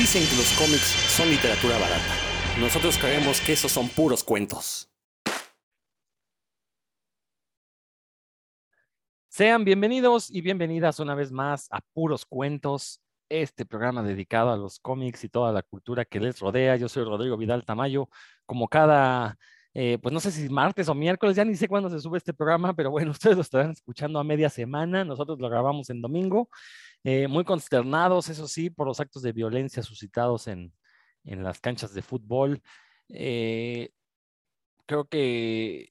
Dicen que los cómics son literatura barata. Nosotros creemos que esos son puros cuentos. Sean bienvenidos y bienvenidas una vez más a Puros Cuentos, este programa dedicado a los cómics y toda la cultura que les rodea. Yo soy Rodrigo Vidal Tamayo. Como cada, eh, pues no sé si martes o miércoles, ya ni sé cuándo se sube este programa, pero bueno, ustedes lo estarán escuchando a media semana. Nosotros lo grabamos en domingo. Eh, muy consternados, eso sí, por los actos de violencia suscitados en, en las canchas de fútbol. Eh, creo que,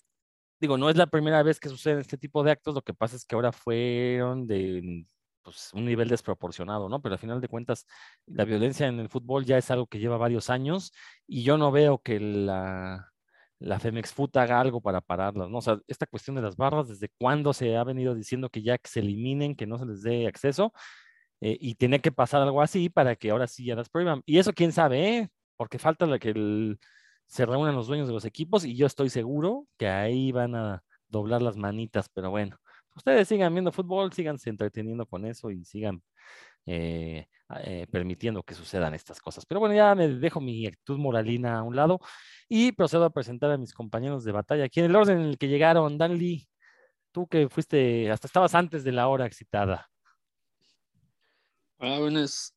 digo, no es la primera vez que suceden este tipo de actos, lo que pasa es que ahora fueron de pues, un nivel desproporcionado, ¿no? Pero al final de cuentas, la violencia en el fútbol ya es algo que lleva varios años y yo no veo que la, la Femex Foot haga algo para pararlas, ¿no? O sea, esta cuestión de las barras, ¿desde cuándo se ha venido diciendo que ya que se eliminen, que no se les dé acceso? Eh, y tiene que pasar algo así para que ahora sí ya las prohíban. Y eso quién sabe, ¿eh? Porque falta la que se reúnan los dueños de los equipos y yo estoy seguro que ahí van a doblar las manitas, pero bueno, ustedes sigan viendo fútbol, síganse entreteniendo con eso y sigan eh, permitiendo que sucedan estas cosas. Pero bueno, ya me dejo mi actitud moralina a un lado y procedo a presentar a mis compañeros de batalla. Aquí en el orden en el que llegaron, Dan Lee, tú que fuiste, hasta estabas antes de la hora excitada. Hola, buenas,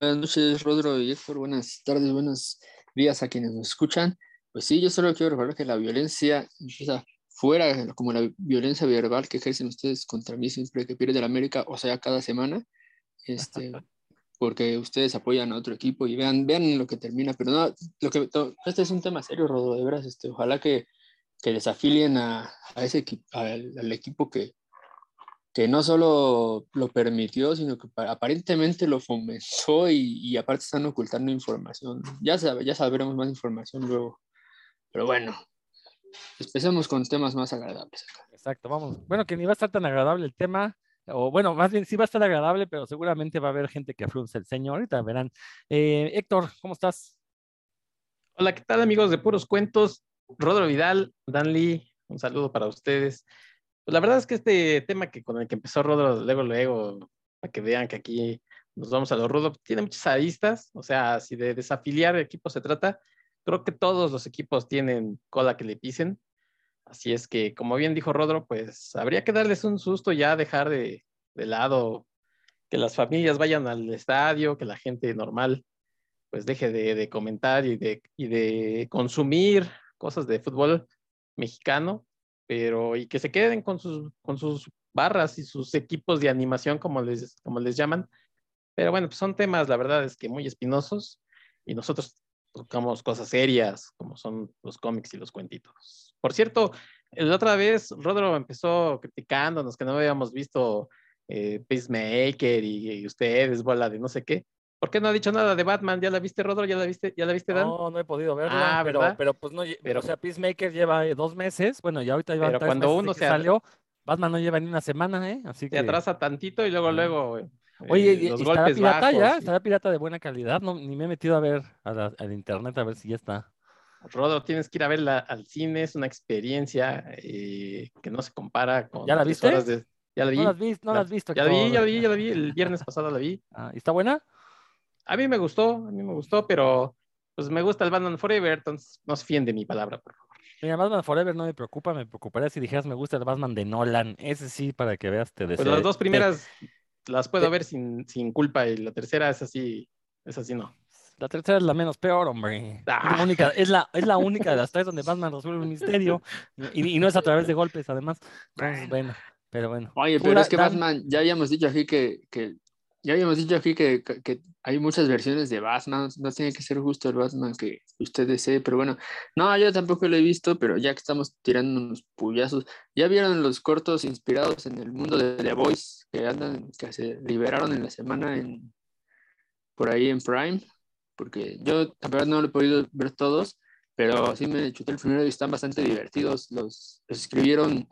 buenas noches, Rodro y Héctor. Buenas tardes, buenos días a quienes nos escuchan. Pues sí, yo solo quiero recordar que la violencia empieza fuera, como la violencia verbal que ejercen ustedes contra mí siempre que pierde la América, o sea, cada semana, este, porque ustedes apoyan a otro equipo y vean, vean lo que termina. Pero no, lo que, este es un tema serio, Rodro, de veras. Este, ojalá que, que desafilien a, a ese equipo, al equipo que, que no solo lo permitió, sino que aparentemente lo fomentó y, aparte están ocultando información. Ya, ya sabremos más información luego. Pero bueno, empecemos con temas más agradables. Exacto, vamos. Bueno, que ni va a estar tan agradable el tema, o bueno, más bien sí va a estar agradable, pero seguramente va a haber gente que frunce el señor. Ahorita verán. Eh, Héctor, ¿cómo estás? Hola, ¿qué tal amigos de Puros Cuentos? Rodro Vidal, Dan Lee, un saludo para ustedes. Pues la verdad es que este tema que con el que empezó Rodro, luego, luego, para que vean que aquí nos vamos a lo rudo, tiene muchas aristas, o sea, si de desafiliar equipos se trata, creo que todos los equipos tienen cola que le pisen. Así es que, como bien dijo Rodro, pues habría que darles un susto ya, dejar de, de lado que las familias vayan al estadio, que la gente normal pues deje de, de comentar y de, y de consumir cosas de fútbol mexicano pero y que se queden con sus, con sus barras y sus equipos de animación, como les, como les llaman. Pero bueno, pues son temas, la verdad es que muy espinosos y nosotros tocamos cosas serias, como son los cómics y los cuentitos. Por cierto, la otra vez Rodro empezó criticándonos que no habíamos visto eh, Peacemaker y, y ustedes, bola de no sé qué. ¿Por qué no ha dicho nada de Batman? ¿Ya la viste, Rodro? ¿Ya la viste, ya la viste Dan? No, no he podido verla. Ah, pero, pero pues no, pero, o sea, Peacemaker lleva eh, dos meses. Bueno, ya ahorita lleva pero cuando uno se salió, Batman no lleva ni una semana, ¿eh? Así que. Se atrasa tantito y luego, luego. Eh, Oye, los ¿estará pirata ya? ¿Estará pirata de buena calidad? No, ni me he metido a ver al internet a ver si ya está. Rodro, tienes que ir a verla al cine, es una experiencia eh, que no se compara con. ¿Ya la viste? Ya la vi. No la has visto, no la has visto. Ya la vi, ya la vi, ya la vi. El viernes pasado la vi. Ah, ¿Está buena? A mí me gustó, a mí me gustó, pero pues me gusta el Batman Forever, entonces no se fíen de mi palabra, por favor. Mira, Batman Forever no me preocupa, me preocuparía si dijeras me gusta el Batman de Nolan. Ese sí, para que veas, te deseo. Pues las dos primeras las puedo ver sin, sin, culpa y la tercera es así, es así no. La tercera es la menos peor, hombre. Es, la ah. única, es, la, es la única de las tres donde Batman resuelve un misterio y, y no es a través de golpes, además. Entonces, bueno, pero bueno. Oye, pero es que Batman, ya habíamos dicho aquí que, que ya habíamos dicho aquí que, que, hay muchas versiones de Batman, no tiene que ser justo el Batman que usted desee, pero bueno, no, yo tampoco lo he visto, pero ya que estamos tirando unos puyazos, ¿ya vieron los cortos inspirados en el mundo de The Voice que andan, que se liberaron en la semana en, por ahí en Prime? Porque yo, la no lo he podido ver todos, pero sí me chuté el primero y están bastante divertidos, los, los escribieron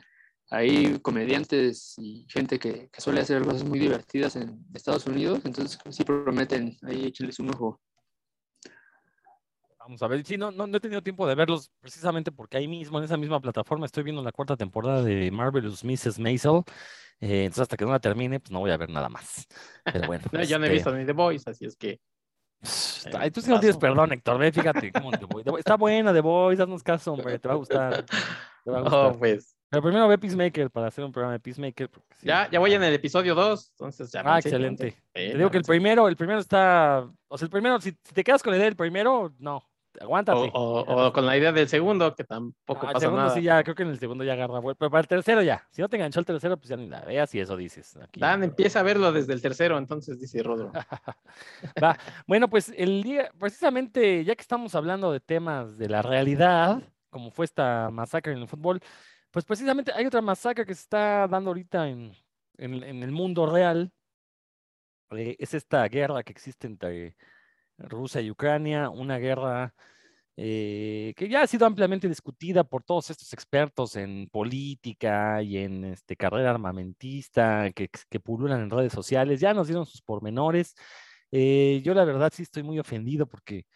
hay comediantes y gente que, suele hacer cosas muy divertidas en Estados Unidos, entonces sí prometen, ahí échenles un ojo. Vamos a ver, sí, no, no, he tenido tiempo de verlos precisamente porque ahí mismo, en esa misma plataforma, estoy viendo la cuarta temporada de Marvelous Mrs. Maisel, eh, entonces hasta que no la termine, pues no voy a ver nada más. Pero bueno. no, ya no he este visto ni The Voice, así es que... Ay, tú sí no tienes perdón, Héctor. Ve, fíjate cómo te voy. Está buena The Voice, haznos caso, hombre. Te va a gustar. Te va a gustar. No, pues. Pero primero ve Peacemaker para hacer un programa de Peacemaker. sí. Ya, ya voy en el episodio 2, entonces ya. Ah, excelente. Te digo que el primero, el primero está. O sea, el primero, si, si te quedas con la idea del primero, no. Aguántate. O, o- o con la idea del segundo, que tampoco Ah, el pasa segundo nada. sí, ya, creo que en el segundo ya agarra vuelta. Pero para el tercero ya. Si no te enganchó el tercero, pues ya ni la veas y eso dices. Aquí. Dan empieza a verlo desde el tercero, entonces dice Rodro. Va. Bueno, pues el día, precisamente, ya que estamos hablando de temas de la realidad, como fue esta masacre en el fútbol, pues precisamente hay otra masacre que se está dando ahorita en, en- el mundo real. Eh, es esta guerra que existe entre Rusia y Ucrania, una guerra eh, que ya ha sido ampliamente discutida por todos estos expertos en política y en este, carrera armamentista que, que pululan en redes sociales. Ya nos dieron sus pormenores. Eh, yo la verdad sí estoy muy ofendido porque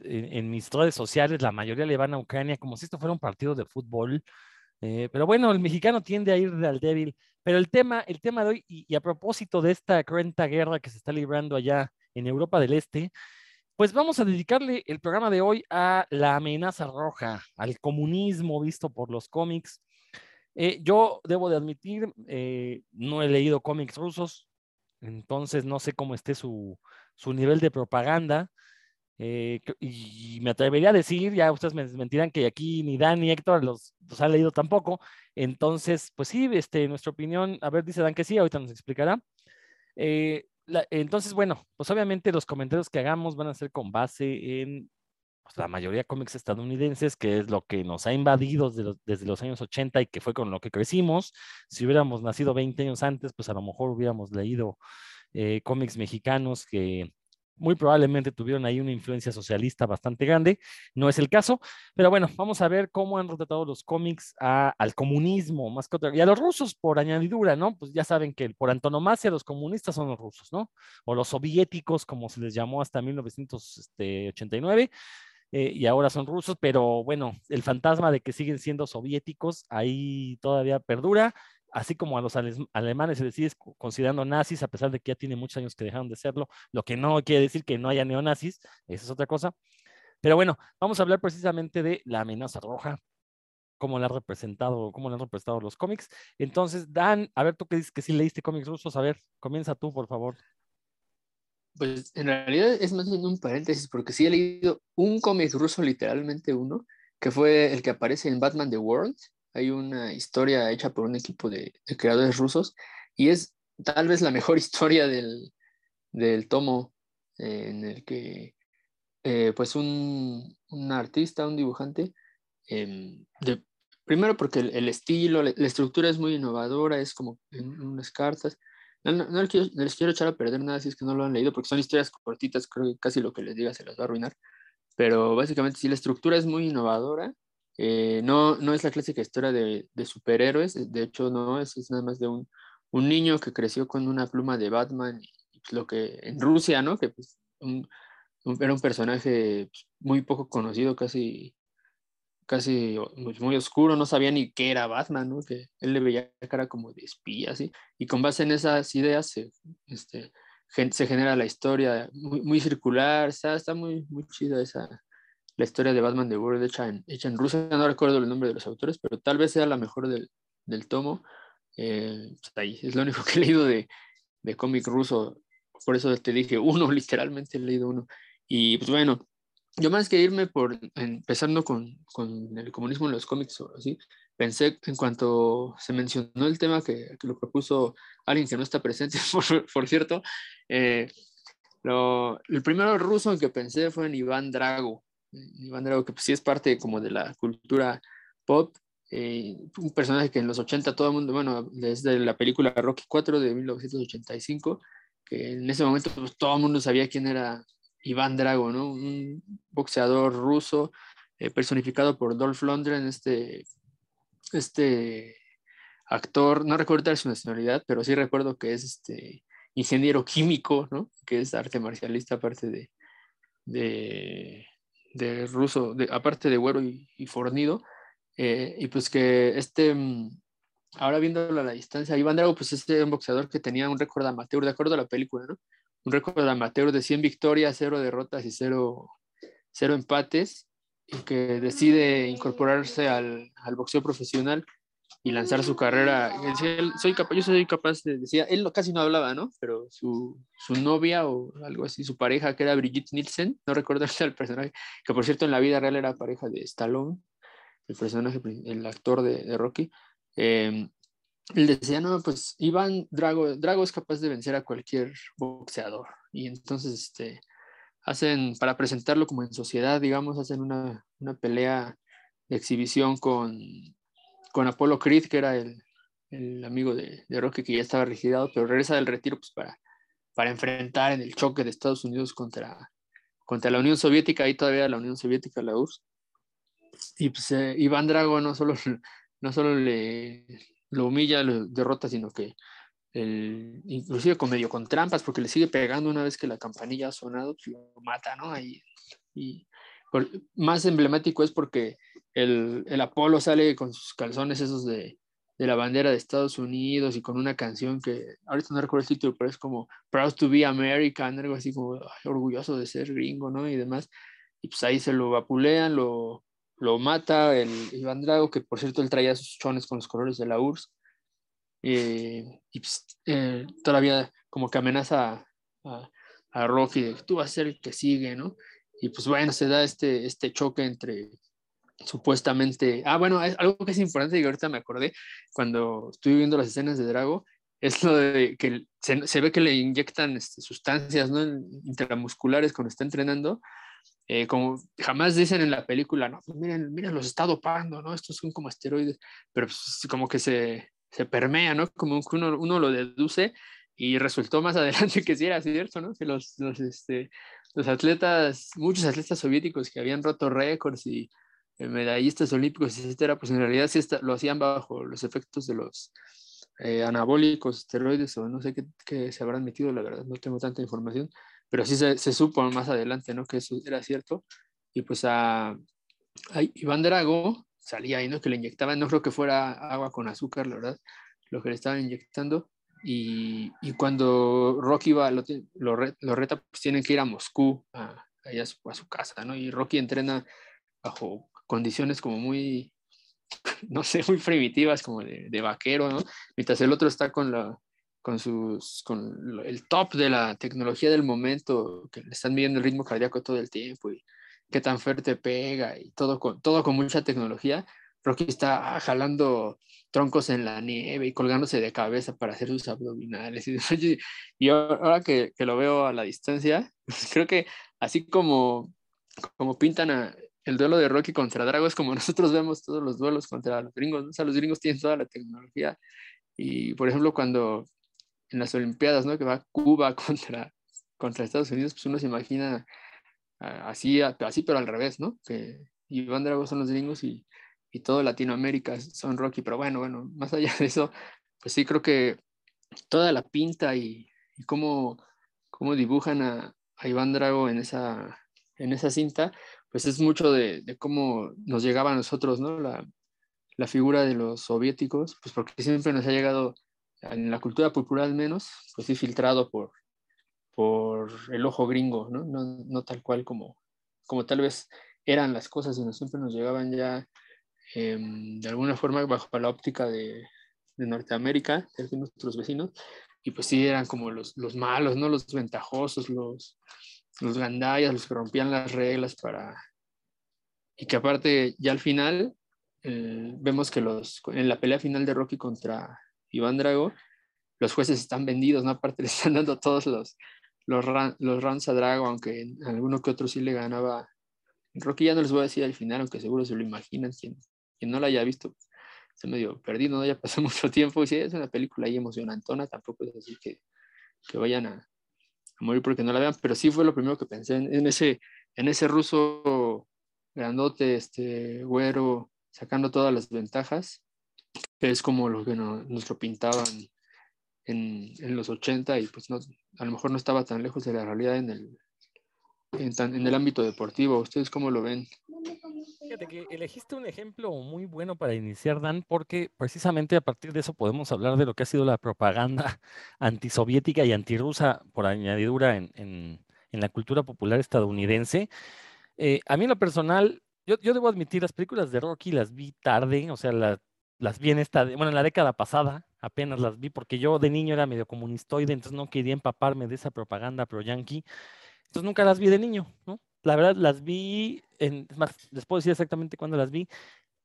en, en mis redes sociales la mayoría le van a Ucrania como si esto fuera un partido de fútbol. Eh, pero bueno, el mexicano tiende a ir al débil. Pero el tema, el tema de hoy, y, y a propósito de esta cruenta guerra que se está librando allá en Europa del Este, pues vamos a dedicarle el programa de hoy a la amenaza roja, al comunismo visto por los cómics. Eh, yo debo de admitir, eh, no he leído cómics rusos, entonces no sé cómo esté su, su nivel de propaganda. Eh, y me atrevería a decir, ya ustedes me desmentirán que aquí ni Dan ni Héctor los, los ha leído tampoco. Entonces, pues sí, este, nuestra opinión, a ver, dice Dan que sí, ahorita nos explicará. Eh, entonces, bueno, pues obviamente los comentarios que hagamos van a ser con base en pues, la mayoría de cómics estadounidenses, que es lo que nos ha invadido desde los, desde los años 80 y que fue con lo que crecimos. Si hubiéramos nacido 20 años antes, pues a lo mejor hubiéramos leído eh, cómics mexicanos que muy probablemente tuvieron ahí una influencia socialista bastante grande. No es el caso, pero bueno, vamos a ver cómo han retratado los cómics a- al comunismo, más que otra, y a los rusos por añadidura, ¿no? Pues ya saben que por antonomasia los comunistas son los rusos, ¿no? O los soviéticos, como se les llamó hasta 1989 eh, y ahora son rusos, pero bueno, el fantasma de que siguen siendo soviéticos ahí todavía perdura, así como a los alemanes se les sigue co- considerando nazis, a pesar de que ya tiene muchos años que dejaron de serlo, lo que no quiere decir que no haya neonazis, esa es otra cosa. Pero bueno, vamos a hablar precisamente de la amenaza roja, cómo la han representado, cómo la han representado los cómics. Entonces, Dan, a ver, tú que dices que sí leíste cómics rusos, a ver, comienza tú, por favor. Pues en realidad es más bien un paréntesis, porque sí he leído un cómic ruso, literalmente uno, que fue el que aparece en Batman The World. Hay una historia hecha por un equipo de, de creadores rusos y es tal vez la mejor historia del, del tomo eh, en el que eh, pues un, un artista, un dibujante, em, de, primero porque el, el estilo, la, la estructura es muy innovadora, es como en unas cartas. No, no, no les quiero, no les quiero echar a perder nada si es que no lo han leído, porque son historias cortitas, creo que casi lo que les diga se las va a arruinar. Pero básicamente, sí, la estructura es muy innovadora. Eh, no, no es la clásica historia de, superhéroes, de hecho, no, es, es nada más de un, un niño que creció con una pluma de Batman, lo que en Rusia, ¿no? Que pues, un, un- era un personaje pues, muy poco conocido, casi casi pues, muy oscuro, no sabía ni qué era Batman, ¿no? Que él le veía cara como de espía, así, y con base en esas ideas se, este, se genera la historia muy, muy circular, está, está muy, muy chida esa, la historia de Batman de World hecha en, hecha en Rusia, no recuerdo el nombre de los autores, pero tal vez sea la mejor del, del tomo, eh, pues, ahí, es lo único que he leído de, de cómic ruso, por eso te dije uno, literalmente he leído uno, y pues bueno, yo más que irme por empezando con, con el comunismo en los cómics así, pensé en cuanto se mencionó el tema que, que lo propuso alguien que no está presente, por, por cierto, eh, lo, el primero ruso en que pensé fue en Iván Drago, Iván Drago que pues, sí es parte como de la cultura pop, eh, un personaje que en los 80 todo el mundo, bueno, desde la película Rocky 4 de 1985, que en ese momento pues, todo el mundo sabía quién era Iván Drago, ¿no? Un boxeador ruso eh, personificado por Dolph Lundgren, este, este actor, no recuerdo su nacionalidad, pero sí recuerdo que es este ingeniero químico, ¿no? Que es arte marcialista aparte de, de, de ruso, de, aparte de güero y, y fornido. Eh, y pues que este, ahora viéndolo a la distancia, Iván Drago pues es un boxeador que tenía un récord amateur, de acuerdo a la película, ¿no? un récord amateur de 100 victorias, 0 derrotas y 0, empates, y que decide incorporarse al, al boxeo profesional y lanzar su carrera. soy capaz, yo soy capaz de, decía, él casi no hablaba, ¿no? Pero su, su, novia o algo así, su pareja, que era Brigitte Nielsen, no recuerdo el personaje, que por cierto en la vida real era pareja de Stallone, el personaje, el actor de, Rocky. Eh, él decía, no, pues Iván Drago, Drago es capaz de vencer a cualquier boxeador. Y entonces, este, hacen, para presentarlo como en sociedad, digamos, hacen una, una pelea de exhibición con, con Apolo Creed, que era el, el amigo de, de, Rocky, que ya estaba registrado, pero regresa del retiro pues, para, para enfrentar en el choque de Estados Unidos contra, contra la Unión Soviética, ahí todavía la Unión Soviética, la URSS. Y pues eh, Iván Drago no solo, no solo le, lo humilla, lo derrota, sino que el, inclusive con medio con trampas, porque le sigue pegando una vez que la campanilla ha sonado, pues lo mata, ¿no? Ahí, y más emblemático es porque el, el, Apolo sale con sus calzones esos de, de, la bandera de Estados Unidos y con una canción que ahorita no recuerdo el título, pero es como Proud to be American, algo así como orgulloso de ser gringo, ¿no? Y demás. Y pues ahí se lo vapulean, lo, lo mata el Iván Drago, que por cierto él traía sus chones con los colores de la URSS, eh, y pues, eh, todavía como que amenaza a, a, Rocky de que tú vas a ser el que sigue, ¿no? Y pues bueno, se da este, este choque entre supuestamente, ah, bueno, algo que es importante y ahorita me acordé cuando estuve viendo las escenas de Drago, es lo de que se, se ve que le inyectan este, sustancias ¿no? intramusculares cuando está entrenando eh, como jamás dicen en la película, no, pues miren, miren, los está dopando, ¿no? Estos son como esteroides, pero pues, como que se, se permea, ¿no? Como que uno, uno, lo deduce y resultó más adelante que sí era cierto, ¿no? Que los, los, este, los atletas, muchos atletas soviéticos que habían roto récords y medallistas olímpicos, etcétera, pues en realidad sí lo hacían bajo los efectos de los eh, anabólicos, esteroides o no sé qué, qué, se habrán metido, la verdad, no tengo tanta información, pero sí se, se, supo más adelante, ¿no? Que eso era cierto. Y pues a, a, Iván Drago salía ahí, ¿no? Que le inyectaban, no creo que fuera agua con azúcar, la verdad, lo que le estaban inyectando. Y, cuando Rocky va, lo, lo, lo, reta, pues tienen que ir a Moscú, a, a, su, a su casa, ¿no? Y Rocky entrena bajo condiciones como muy, no sé, muy primitivas, como de, de vaquero, ¿no? Mientras el otro está con la, con, sus, con el top de la tecnología del momento, que le están midiendo el ritmo cardíaco todo el tiempo y qué tan fuerte pega y todo con, todo con mucha tecnología. Rocky está jalando troncos en la nieve y colgándose de cabeza para hacer sus abdominales. Y, y ahora que, que, lo veo a la distancia, creo que así como, como pintan a, el duelo de Rocky contra Drago, es como nosotros vemos todos los duelos contra los gringos. O sea, los gringos tienen toda la tecnología. Y, por ejemplo, cuando en las Olimpiadas, ¿no? Que va Cuba contra, contra Estados Unidos, pues uno se imagina así, así, pero al revés, ¿no? Que Iván Drago son los gringos y, y todo Latinoamérica son Rocky, pero bueno, bueno, más allá de eso, pues sí creo que toda la pinta y, cómo, cómo, dibujan a, a, Iván Drago en esa, en esa cinta, pues es mucho de, cómo nos llegaba a nosotros, ¿no? La, la figura de los soviéticos, pues porque siempre nos ha llegado en la cultura popular al menos, pues filtrado por, por el ojo gringo, ¿no? No, no tal cual como, como tal vez eran las cosas, sino siempre nos llegaban ya eh, de alguna forma bajo la óptica de, de Norteamérica, de nuestros vecinos, y pues sí eran como los, los malos, ¿no? Los ventajosos, los, los gandayas, los que rompían las reglas para... Y que aparte ya al final eh, vemos que los, en la pelea final de Rocky contra Iván Drago, los jueces están vendidos, ¿no? Aparte le están dando todos los, los, los rounds a Drago, aunque alguno que otro sí le ganaba. Rocky ya no les voy a decir al final, aunque seguro se lo imaginan, quien, quien no la haya visto, se medio perdido, ¿no? Ya pasó mucho tiempo, y sí, es una película ahí emocionantona, tampoco es así que, que vayan a, a, morir porque no la vean, pero sí fue lo primero que pensé en, ese, en ese ruso grandote, este, güero, sacando todas las ventajas, que es como lo que no, nos lo pintaban en, en, los 80 y pues no, a lo mejor no estaba tan lejos de la realidad en el, en, tan, en el ámbito deportivo. ¿Ustedes cómo lo ven? Fíjate que elegiste un ejemplo muy bueno para iniciar, Dan, porque precisamente a partir de eso podemos hablar de lo que ha sido la propaganda antisoviética y antirrusa por añadidura en, en, en la cultura popular estadounidense. Eh, a mí en lo personal, yo, yo, debo admitir, las películas de Rocky las vi tarde, o sea, la, las vi en esta, bueno, en la década pasada, apenas las vi, porque yo de niño era medio comunistoide, entonces no quería empaparme de esa propaganda pro-yankee, entonces nunca las vi de niño, ¿no? La verdad, las vi, en, es más, les puedo decir exactamente cuándo las vi,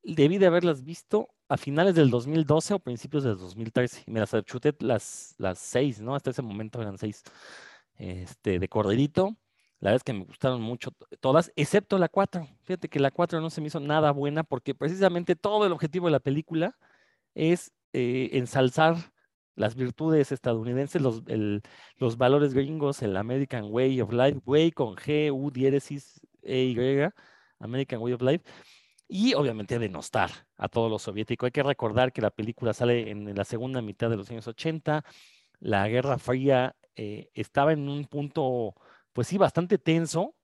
debí de haberlas visto a finales del 2012 o principios del 2013, me las chuté las, las seis, ¿no? Hasta ese momento eran seis, este, de corredito, la verdad es que me gustaron mucho todas, excepto la 4. Fíjate que la 4 no se me hizo nada buena porque precisamente todo el objetivo de la película es eh, ensalzar las virtudes estadounidenses, los, los valores gringos, el American Way of Life, Way con G, U, diéresis, E, Y, American Way of Life, y obviamente denostar a todo lo soviético. Hay que recordar que la película sale en la segunda mitad de los años 80, la Guerra Fría eh, estaba en un punto pues sí, bastante tenso,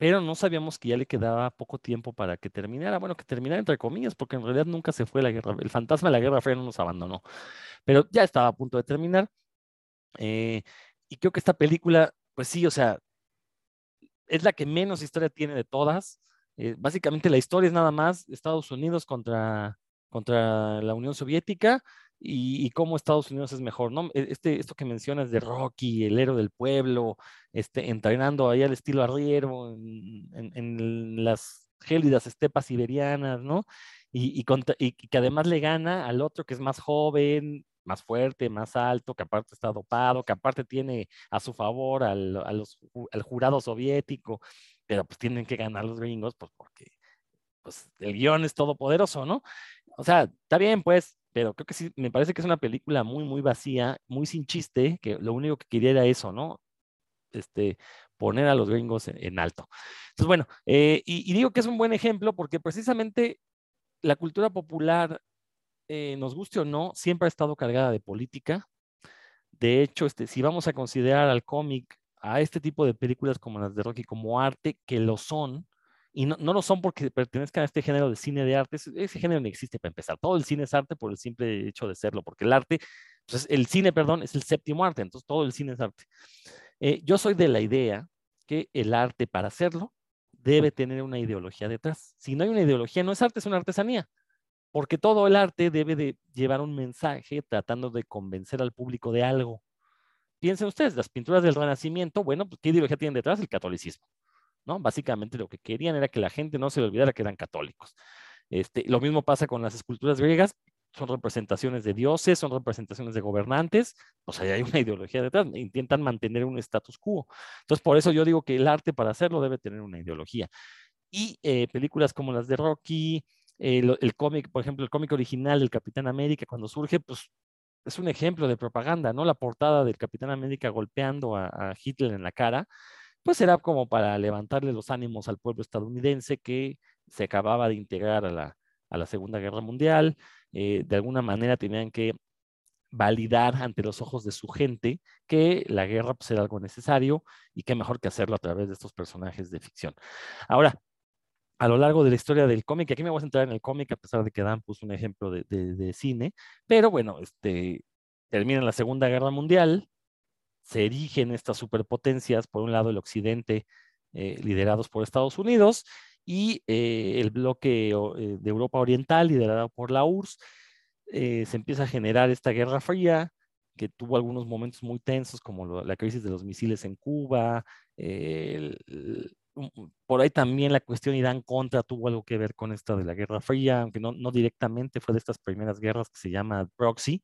pero no sabíamos que ya le quedaba poco tiempo para que terminara. Bueno, que terminara entre comillas, porque en realidad nunca se fue la guerra. El fantasma de la Guerra Fría no nos abandonó, pero ya estaba a punto de terminar. Eh, y creo que esta película, pues sí, o sea, es la que menos historia tiene de todas. Eh, básicamente la historia es nada más Estados Unidos contra, contra la Unión Soviética y, y, cómo Estados Unidos es mejor, ¿no? E, este, esto que mencionas de Rocky, el héroe del pueblo, este, entrenando ahí al estilo arriero en, en, en las gélidas estepas siberianas, ¿no? Y, y, y, que además le gana al otro que es más joven, más fuerte, más alto, que aparte está dopado, que aparte tiene a su favor al, a los, al jurado soviético, pero pues tienen que ganar los gringos, pues porque pues, el guion es todopoderoso, ¿no? O sea, está bien, pues, pero creo que sí, me parece que es una película muy, muy vacía, muy sin chiste, que lo único que quería era eso, ¿no? Este, poner a los gringos en, en alto. Entonces, bueno, eh, y, y, digo que es un buen ejemplo porque precisamente la cultura popular, eh, nos guste o no, siempre ha estado cargada de política. De hecho, este, si vamos a considerar al cómic, a este tipo de películas como las de Rocky como arte, que lo son, y no, no, lo son porque pertenezcan a este género de cine de arte, ese, género no existe para empezar. Todo el cine es arte por el simple hecho de serlo, porque el arte, pues el cine, perdón, es el séptimo arte, entonces todo el cine es arte. Eh, yo soy de la idea que el arte para hacerlo debe tener una ideología detrás. Si no hay una ideología, no es arte, es una artesanía, porque todo el arte debe de llevar un mensaje tratando de convencer al público de algo. Piensen ustedes, las pinturas del Renacimiento, bueno, pues, ¿qué ideología tienen detrás? El catolicismo. ¿No? Básicamente lo que querían era que la gente no se le olvidara que eran católicos. Este, lo mismo pasa con las esculturas griegas, son representaciones de dioses, son representaciones de gobernantes, o sea, hay una ideología detrás, intentan mantener un status quo. Entonces, por eso yo digo que el arte para hacerlo debe tener una ideología. Y eh, películas como las de Rocky, el, el cómic, por ejemplo, el cómic original del Capitán América, cuando surge, pues es un ejemplo de propaganda, ¿no? La portada del Capitán América golpeando a Hitler en la cara, pues era como para levantarle los ánimos al pueblo estadounidense que se acababa de integrar a la, a la Segunda Guerra Mundial, eh, de alguna manera tenían que validar ante los ojos de su gente que la guerra pues, era algo necesario y qué mejor que hacerlo a través de estos personajes de ficción. Ahora, a lo largo de la historia del cómic, aquí me voy a centrar en el cómic, a pesar de que Dan puso un ejemplo de, de, de cine, pero bueno, este, termina la Segunda Guerra Mundial, se erigen estas superpotencias, por un lado el occidente, eh, liderados por Estados Unidos, y eh, el bloque eh, de Europa Oriental, liderado por la URSS, se empieza a generar esta guerra fría, que tuvo algunos momentos muy tensos, como la crisis de los misiles en Cuba, por ahí también la cuestión Irán-Contra tuvo algo que ver con esta de la Guerra Fría, aunque no, no directamente fue de estas primeras guerras que se llama proxy,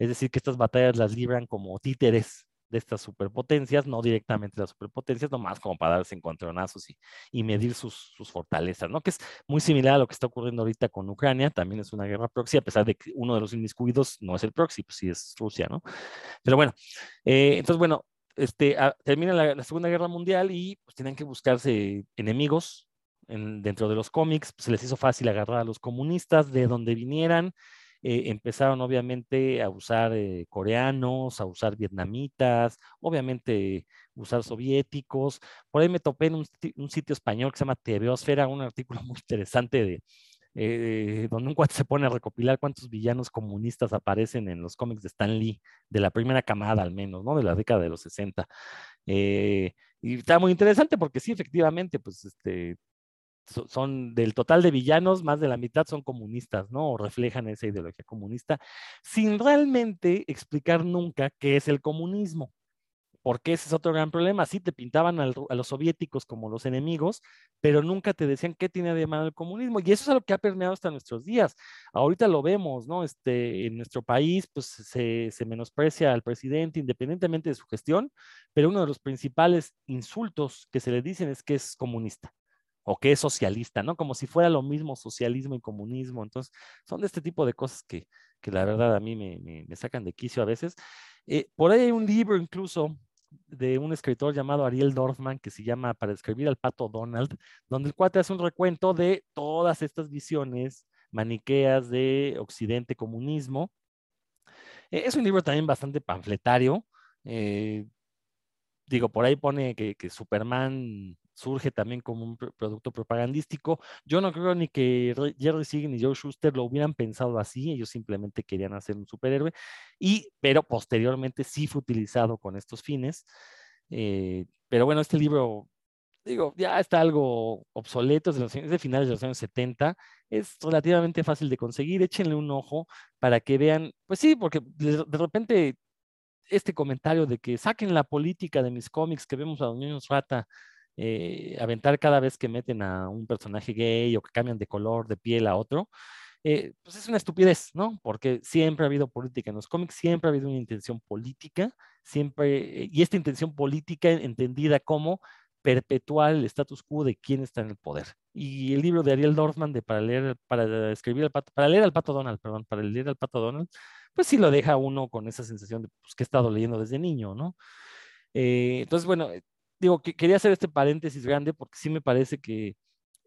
es decir, que estas batallas las libran como títeres de estas superpotencias, no directamente las superpotencias, nomás como para darse encontronazos y, y medir sus, sus, fortalezas, ¿no? Que es muy similar a lo que está ocurriendo ahorita con Ucrania, también es una guerra proxy, a pesar de que uno de los inmiscuidos no es el proxy, pues sí es Rusia, ¿no? Pero bueno, eh, entonces, bueno, este, a, termina la, Segunda Guerra Mundial y pues tienen que buscarse enemigos en, dentro de los cómics, pues, se les hizo fácil agarrar a los comunistas de donde vinieran, eh, empezaron obviamente a usar eh, coreanos, a usar vietnamitas, obviamente usar soviéticos. Por ahí me topé en un, un sitio español que se llama Tebeosfera, un artículo muy interesante de, eh, donde un cuate se pone a recopilar cuántos villanos comunistas aparecen en los cómics de Stan Lee, de la primera camada al menos, ¿no? De la década de los 60. Eh, y está muy interesante porque sí, efectivamente, pues este, son del total de villanos, más de la mitad son comunistas, ¿no? O reflejan esa ideología comunista, sin realmente explicar nunca qué es el comunismo porque ese es otro gran problema. Sí te pintaban a los soviéticos como los enemigos, pero nunca te decían qué tiene de malo el comunismo. Y eso es algo que ha permeado hasta nuestros días. Ahorita lo vemos, ¿no? Este, en nuestro país, pues se, se menosprecia al presidente independientemente de su gestión, pero uno de los principales insultos que se le dicen es que es comunista o que es socialista, ¿no? Como si fuera lo mismo socialismo y comunismo. Entonces, son de este tipo de cosas que, que la verdad a mí me, sacan de quicio a veces. Eh, por ahí hay un libro incluso de un escritor llamado Ariel Dorfman que se llama Para escribir al pato Donald, donde el cuate hace un recuento de todas estas visiones maniqueas de Occidente comunismo. Eh, es un libro también bastante panfletario. Eh, digo, por ahí pone que Superman surge también como un producto propagandístico. Yo no creo ni que Jerry Sieg ni Joe Schuster lo hubieran pensado así, ellos simplemente querían hacer un superhéroe, y, pero posteriormente sí fue utilizado con estos fines. Eh, pero bueno, este libro, digo, ya está algo obsoleto, es de, de finales de los años 70, es relativamente fácil de conseguir, échenle un ojo para que vean, pues sí, porque de, de repente este comentario de que saquen la política de mis cómics que vemos a los niños rata eh, aventar cada vez que meten a un personaje gay o que cambian de color, de piel a otro, eh, pues es una estupidez, ¿no? Porque siempre ha habido política en los cómics, siempre ha habido una intención política, siempre, eh, y esta intención política entendida como perpetuar el status quo de quién está en el poder. Y el libro de Ariel Dorfman de para leer, para escribir al pato, para leer al pato Donald, perdón, para leer al pato Donald, pues sí lo deja uno con esa sensación de pues, que he estado leyendo desde niño, ¿no? entonces, bueno, digo, que quería hacer este paréntesis grande porque sí me parece que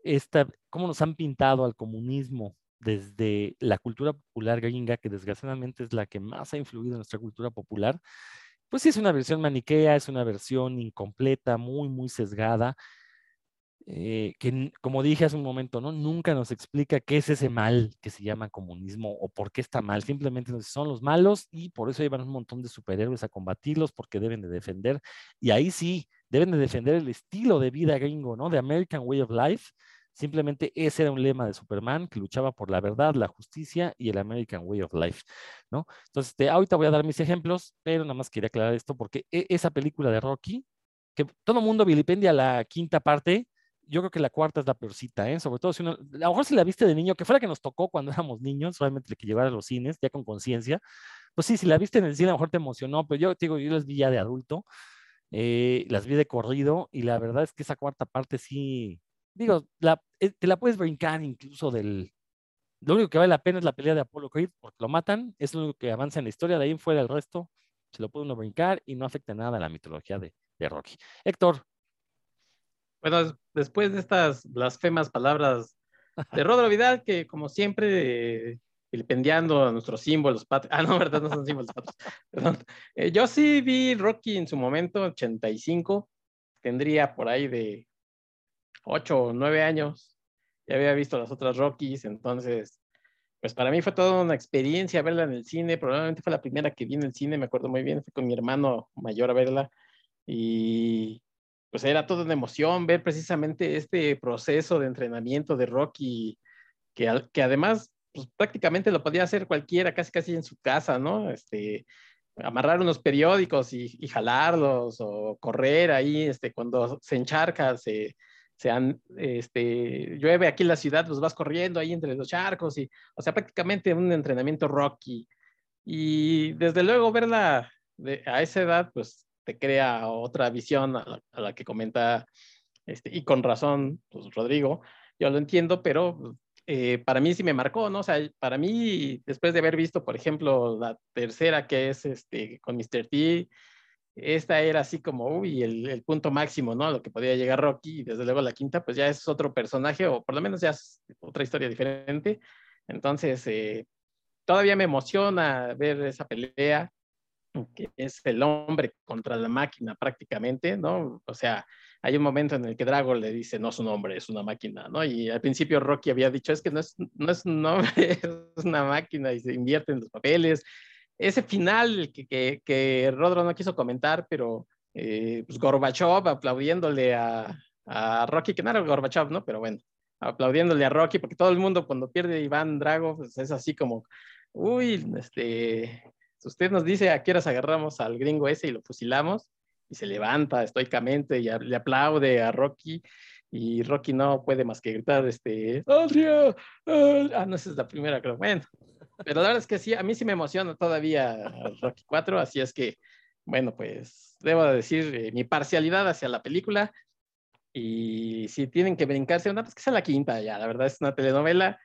esta, cómo nos han pintado al comunismo desde la cultura popular gringa, que desgraciadamente es la que más ha influido en nuestra cultura popular, pues sí es una versión maniquea, es una versión incompleta, muy, muy sesgada, eh, que como dije hace un momento, ¿no? Nunca nos explica qué es ese mal que se llama comunismo o por qué está mal. Simplemente son los malos y por eso llevan un montón de superhéroes a combatirlos porque deben de defender. Y ahí sí, deben de defender el estilo de vida gringo, ¿no? De American Way of Life. Simplemente ese era un lema de Superman que luchaba por la verdad, la justicia y el American Way of Life, ¿no? Entonces, este, ahorita voy a dar mis ejemplos, pero nada más quería aclarar esto porque e, esa película de Rocky, que todo mundo vilipendia la quinta parte, yo creo que la cuarta es la peorcita, ¿eh? Sobre todo si uno, a lo mejor si la viste de niño, que fuera que nos tocó cuando éramos niños, realmente que llevar a los cines, ya con conciencia, pues sí, si la viste en el cine a lo mejor te emocionó, pero yo digo, yo las vi ya de adulto, eh, las vi de corrido y la verdad es que esa cuarta parte sí, digo, la, eh, te la puedes brincar incluso del, lo único que vale la pena es la pelea de Apollo Creed, porque lo matan, es lo único que avanza en la historia, de ahí en fuera el resto se lo puede uno brincar y no afecta nada a la mitología de, de Rocky. Héctor, bueno, después de estas blasfemas palabras de Rodro Vidal, que como siempre, eh, a nuestros símbolos Ah, no, verdad, no son símbolos patrios. Perdón. Eh, yo sí vi Rocky en su momento, 85. Tendría por ahí de 8 o 9 años. Ya había visto las otras Rockies, entonces, pues para mí fue toda una experiencia verla en el cine. Probablemente fue la primera que vi en el cine, me acuerdo muy bien. Fui con mi hermano mayor a verla. Y pues era toda una emoción ver precisamente este proceso de entrenamiento de Rocky, que, que además pues, prácticamente lo podía hacer cualquiera, casi casi en su casa, ¿no? Este, amarrar unos periódicos y, jalarlos o correr ahí, este, cuando se encharca, se, se han, este, llueve aquí en la ciudad, pues vas corriendo ahí entre los charcos y, o sea, prácticamente un entrenamiento Rocky. Y desde luego verla a esa edad, pues te crea otra visión a la, que comenta, este, y con razón, pues Rodrigo, yo lo entiendo, pero eh, para mí sí me marcó, ¿no? O sea, para mí, después de haber visto, por ejemplo, la tercera que es este, con Mr. T, esta era así como, uy, el, el, punto máximo, ¿no? Lo que podía llegar Rocky, y desde luego la quinta, pues ya es otro personaje, o por lo menos ya es otra historia diferente. Entonces, eh, todavía me emociona ver esa pelea, que es el hombre contra la máquina prácticamente, ¿no? O sea, hay un momento en el que Drago le dice, no es un hombre, es una máquina, ¿no? Y al principio Rocky había dicho, es que no es, no es un hombre, es una máquina y se invierte en los papeles. Ese final que, que, que Rodro no quiso comentar, pero eh, pues Gorbachev aplaudiéndole a, a Rocky, que no era Gorbachev, ¿no? Pero bueno, aplaudiéndole a Rocky, porque todo el mundo cuando pierde Iván Drago, pues es así como, uy, este, usted nos dice a qué horas agarramos al gringo ese y lo fusilamos, y se levanta estoicamente y le aplaude a Rocky, y Rocky no puede más que gritar, este, Adria, ah, no, esa es la primera, creo, bueno, pero la verdad es que sí, a mí sí me emociona todavía Rocky 4, así es que, bueno, pues debo decir eh, mi parcialidad hacia la película, y si tienen que brincarse una, pues que sea la quinta ya, la verdad es una telenovela,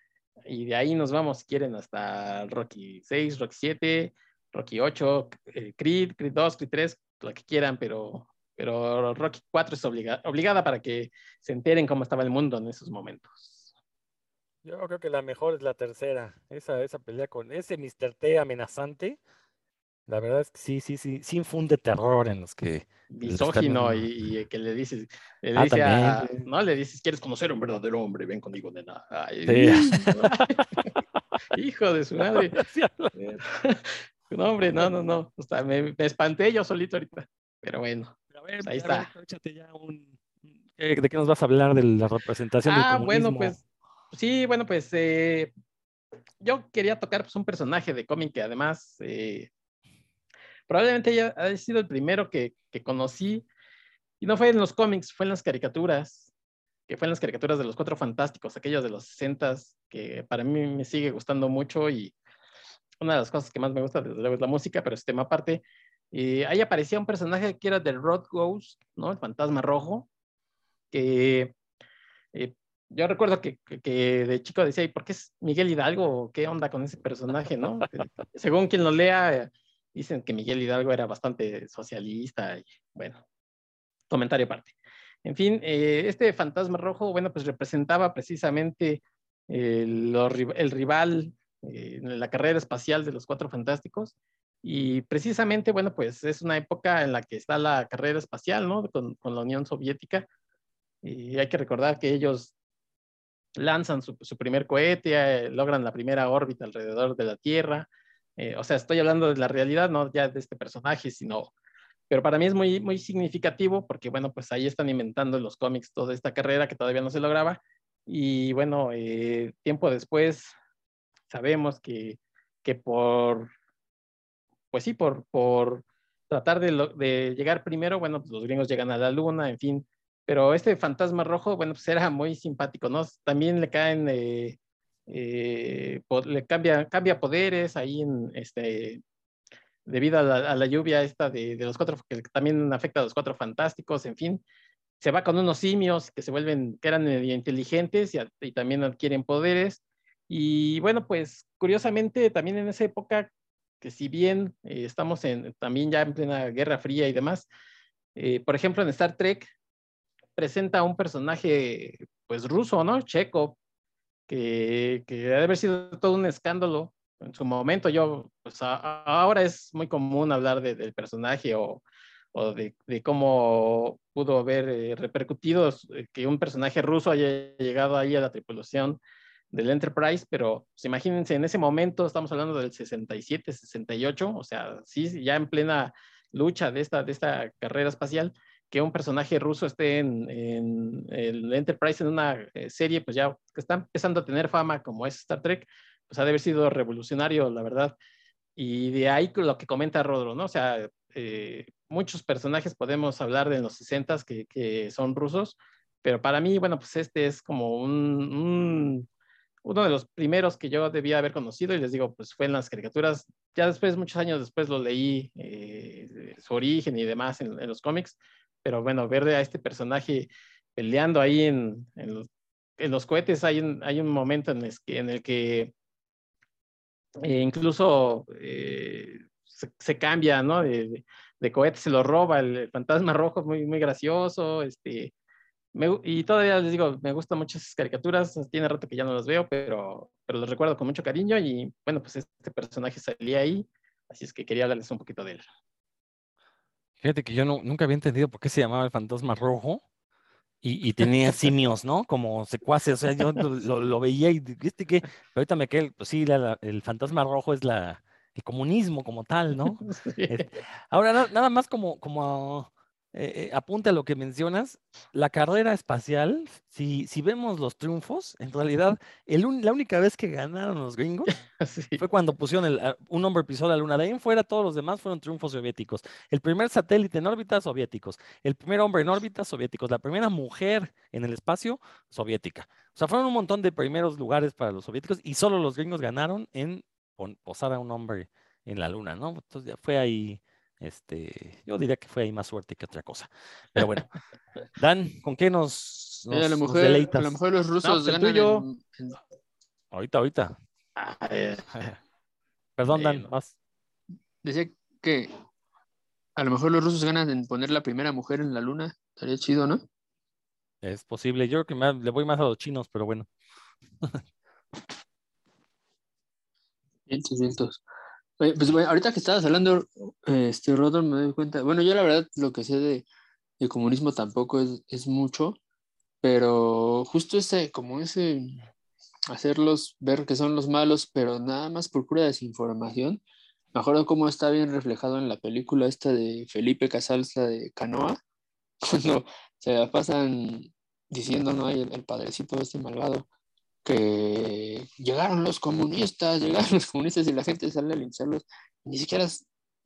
y de ahí nos vamos, quieren, hasta Rocky 6, Rocky 7, Rocky 8, eh, Creed, Creed 2, Creed 3, lo que quieran, pero, pero Rocky 4 es obligada para que se enteren cómo estaba el mundo en esos momentos. Yo creo que la mejor es la tercera, esa, esa pelea con ese Mr. T amenazante. La verdad es que sí, sí, sí, sí infunde terror en los que... Misógino y, y, que le dices, le ah, dice a, ¿no? Le dices, ¿quieres conocer a un verdadero hombre? Ven conmigo, nena. Ay, Hijo de su madre. no, hombre, no, no, no. O sea, me, me, espanté yo solito ahorita. Pero bueno, ver, pues ahí está. ya un... ¿De qué nos vas a hablar de la representación ah, del comunismo? bueno, pues, sí, bueno, pues eh, yo quería tocar pues, un personaje de cómic que además eh, probablemente haya, haya, sido el primero que, que conocí, y no fue en los cómics, fue en las caricaturas, que fue en las caricaturas de los Cuatro Fantásticos, aquellos de los 60 que para mí me sigue gustando mucho y una de las cosas que más me gusta, desde luego, es la música, pero este tema aparte. Y ahí aparecía un personaje que era del Road Ghost, ¿no? El fantasma rojo, que eh, yo recuerdo que, que, de chico decía, ¿y por qué es Miguel Hidalgo? ¿Qué onda con ese personaje, no? Según quien lo lea, dicen que Miguel Hidalgo era bastante socialista y bueno, comentario aparte. En fin, eh, este fantasma rojo, bueno, pues representaba precisamente el, el rival eh, en la carrera espacial de los Cuatro Fantásticos. Y precisamente, bueno, pues es una época en la que está la carrera espacial, ¿no? Con, la Unión Soviética. Y hay que recordar que ellos lanzan su, primer cohete, eh, logran la primera órbita alrededor de la Tierra. Eh, o sea, estoy hablando de la realidad, no ya de este personaje, sino... Pero para mí es muy, muy significativo porque, bueno, pues ahí están inventando en los cómics toda esta carrera que todavía no se lograba. Y bueno, tiempo después sabemos que, que por, pues sí, por, por tratar de, llegar primero, bueno, pues los gringos llegan a la luna, en fin, pero este fantasma rojo, bueno, pues era muy simpático, ¿no? También le caen, eh, eh, le cambia, cambia poderes ahí en, este, debido a la, lluvia esta de, los cuatro, que también afecta a los cuatro fantásticos, en fin, se va con unos simios que se vuelven, que eran inteligentes y, y también adquieren poderes, y bueno, pues curiosamente también en esa época, que si bien eh, estamos en, también ya en plena Guerra Fría y demás, eh, por ejemplo en Star Trek presenta un personaje pues ruso, ¿no? Checo, que, que debe haber sido todo un escándalo en su momento. Yo, pues ahora es muy común hablar de, del personaje o, o de, cómo pudo haber eh, repercutido que un personaje ruso haya llegado ahí a la tripulación del Enterprise, pero pues, imagínense, en ese momento estamos hablando del 67, 68, o sea, sí, ya en plena lucha de esta, de esta carrera espacial, que un personaje ruso esté en, en el Enterprise en una eh, serie, pues ya que está empezando a tener fama como es Star Trek, pues ha de haber sido revolucionario, la verdad. Y de ahí lo que comenta Rodro, ¿no? O sea, eh, muchos personajes podemos hablar de los 60 que, que son rusos, pero para mí, bueno, pues este es como un, un uno de los primeros que yo debía haber conocido y les digo, pues fue en las caricaturas. Ya después, muchos años después lo leí, eh, su origen y demás en, en, los cómics, pero bueno, ver a este personaje peleando ahí en, en, los, en los, cohetes, hay un, hay un momento en el que, el que eh, incluso eh, se, se, cambia, ¿no? De, de, de, se lo roba el fantasma rojo, muy, muy gracioso, este Me- y todavía les digo, me gustan mucho esas caricaturas, tiene rato que ya no las veo, pero, pero los recuerdo con mucho cariño y bueno, pues este personaje salía ahí, así es que quería hablarles un poquito de él. Fíjate que yo no- nunca había entendido por qué se llamaba el fantasma rojo y, y tenía simios, ¿no? Como secuaces, o sea, yo lo, lo- veía y ¿viste? Pero ahorita me quedé, pues sí, la- la- el fantasma rojo es la, el comunismo como tal, ¿no? Sí. Este, Ahora, na- nada más como, como eh, eh, apunte a lo que mencionas, la carrera espacial, si, si vemos los triunfos, en realidad, el un- la única vez que ganaron los gringos Sí. fue cuando pusieron el, un hombre pisó la luna. De ahí en fuera, todos los demás fueron triunfos soviéticos. El primer satélite en órbita, soviéticos. El primer hombre en órbita, soviéticos. La primera mujer en el espacio, soviética. O sea, fueron un montón de primeros lugares para los soviéticos y solo los gringos ganaron en posar a un hombre en la luna, ¿no? Entonces ya fue ahí, este, yo diría que fue ahí más suerte que otra cosa. Pero bueno, Dan, ¿con qué nos, Eh, a, lo nos- nos mejor, a deleitas? lo mejor los rusos pues el ganan tuyo. en- Ahorita, ahorita. Ah, eh, Perdón, Dan, Bueno. vas. Decía que a lo mejor los rusos ganan en poner la primera mujer en la luna. Estaría chido, ¿no? Es posible. Yo creo que le voy más a los chinos, pero bueno. Pues bueno, ahorita que estabas hablando, este, Rodor, me doy cuenta. Bueno, yo la verdad lo que sé de, de comunismo tampoco es, es mucho, pero justo ese, como ese, hacerlos ver que son los malos, pero nada más por pura desinformación. Me acuerdo cómo está bien reflejado en la película esta de Felipe Casals, de Canoa, cuando se la pasan diciendo, ¿no? El, el padrecito este malvado, que llegaron los comunistas, llegaron los comunistas y la gente sale a lincharlos. Ni siquiera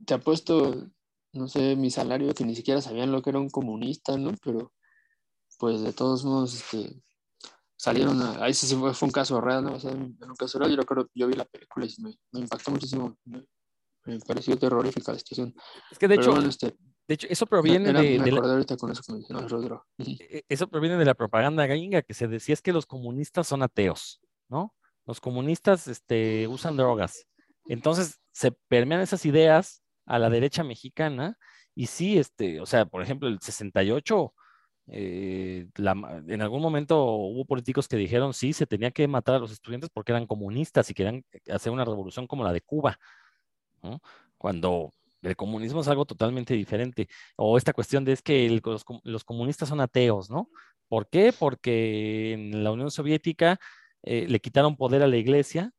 te ha puesto, no sé, mi salario, que ni siquiera sabían lo que era un comunista, ¿no? Pero pues de todos modos, este, salieron a, ahí sí fue, fue un caso real, ¿no? O sea, en un caso real, yo recuerdo, yo vi la película y me, me impactó muchísimo, me, me pareció terrorífica la situación. Es que de Pero hecho, bueno, este, de hecho, eso proviene era- de, me de la- ahorita con eso Rodro. Ujú. e- eso proviene de la propaganda gringa que se decía es que los comunistas son ateos, ¿no? Los comunistas este, usan drogas. Entonces se permean esas ideas a la derecha mexicana y sí, este, o sea, por ejemplo, el 68, eh, la en algún momento hubo políticos que dijeron sí, se tenía que matar a los estudiantes porque eran comunistas y querían hacer una revolución como la de Cuba, ¿no? Cuando el comunismo es algo totalmente diferente. O esta cuestión de es que el- los, los comunistas son ateos, ¿no? ¿Por qué? Porque en la Unión Soviética eh, le quitaron poder a la iglesia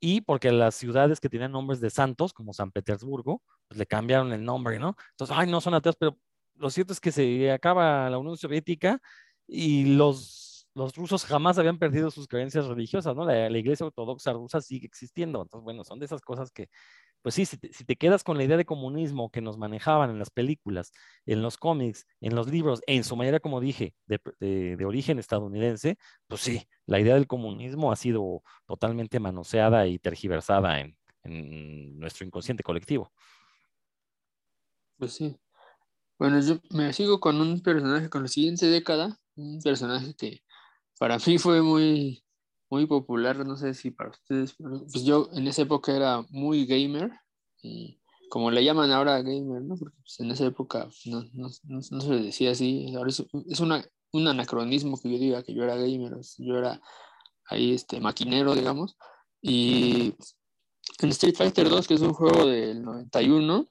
y porque las ciudades que tenían nombres de santos, como San Petersburgo, pues le cambiaron el nombre, ¿no? Entonces, ay, no son ateos, pero lo cierto es que se acaba la Unión Soviética y los, los rusos jamás habían perdido sus creencias religiosas, ¿no? La, la iglesia ortodoxa rusa sigue existiendo. Entonces, bueno, son de esas cosas que, pues sí, si te, quedas con la idea de comunismo que nos manejaban en las películas, en los cómics, en los libros, en su mayoría, como dije, de, de- de origen estadounidense, pues sí, la idea del comunismo ha sido totalmente manoseada y tergiversada en, en nuestro inconsciente colectivo. Pues sí. Bueno, yo me sigo con un personaje con la siguiente década, un personaje que para mí fue muy, muy popular, no sé si para ustedes, pero pues yo en esa época era muy gamer, y como le llaman ahora gamer, ¿no? Porque pues, en esa época no, no, no- no se le decía así, ahora es, es una, un anacronismo que yo diga que yo era gamer, yo era ahí este maquinero, digamos, y en Street Fighter 2, que es un juego del 91,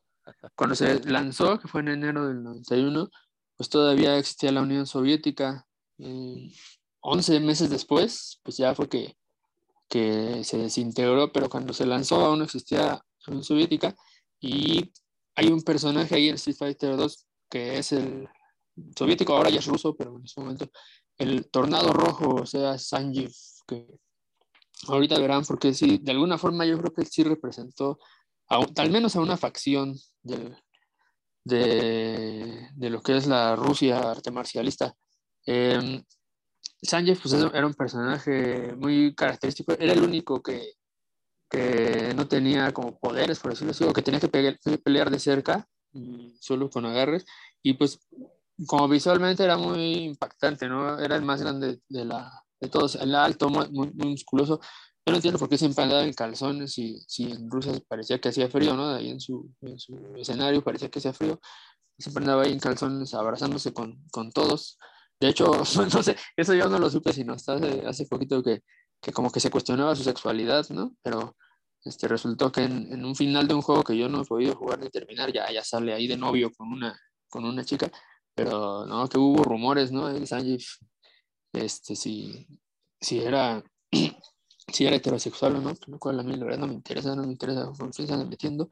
cuando se lanzó, que fue en enero del 91, pues todavía existía la Unión Soviética. Eh, 11 meses después, pues ya fue que, que se desintegró, pero cuando se lanzó aún existía la Unión Soviética y hay un personaje ahí en Street Fighter 2 que es el soviético, ahora ya es ruso, pero en ese momento el Tornado Rojo, o sea, Sanjiv, que ahorita verán, porque sí, de alguna forma yo creo que sí representó a al menos a una facción del- de, de lo que es la Rusia arte marcialista. Eh, Sanjeev pues, era un personaje muy característico, era el único que, que no tenía como poderes, por decirlo así, o que tenía que pe- pelear de cerca, y solo con agarres, y pues como visualmente era muy impactante, ¿no? Era el más grande de, la, de todos, el alto, muy, musculoso, yo no entiendo por qué siempre andaba en calzones y si en Rusia parecía que hacía frío, ¿no? Ahí en su, en su escenario parecía que hacía frío. Siempre andaba ahí en calzones abrazándose con, con todos. De hecho, no sé, eso yo no lo supe, sino hasta hace, hace poquito que, que como que se cuestionaba su sexualidad, ¿no? Pero este, resultó que en, un final de un juego que yo no he podido jugar ni terminar, ya, ya sale ahí de novio con una, con una chica, pero no, que hubo rumores, ¿no? El Sanjif, este, si, si era, si era heterosexual o no, lo cual a mí la verdad no me interesa, no me interesa con quién se metiendo,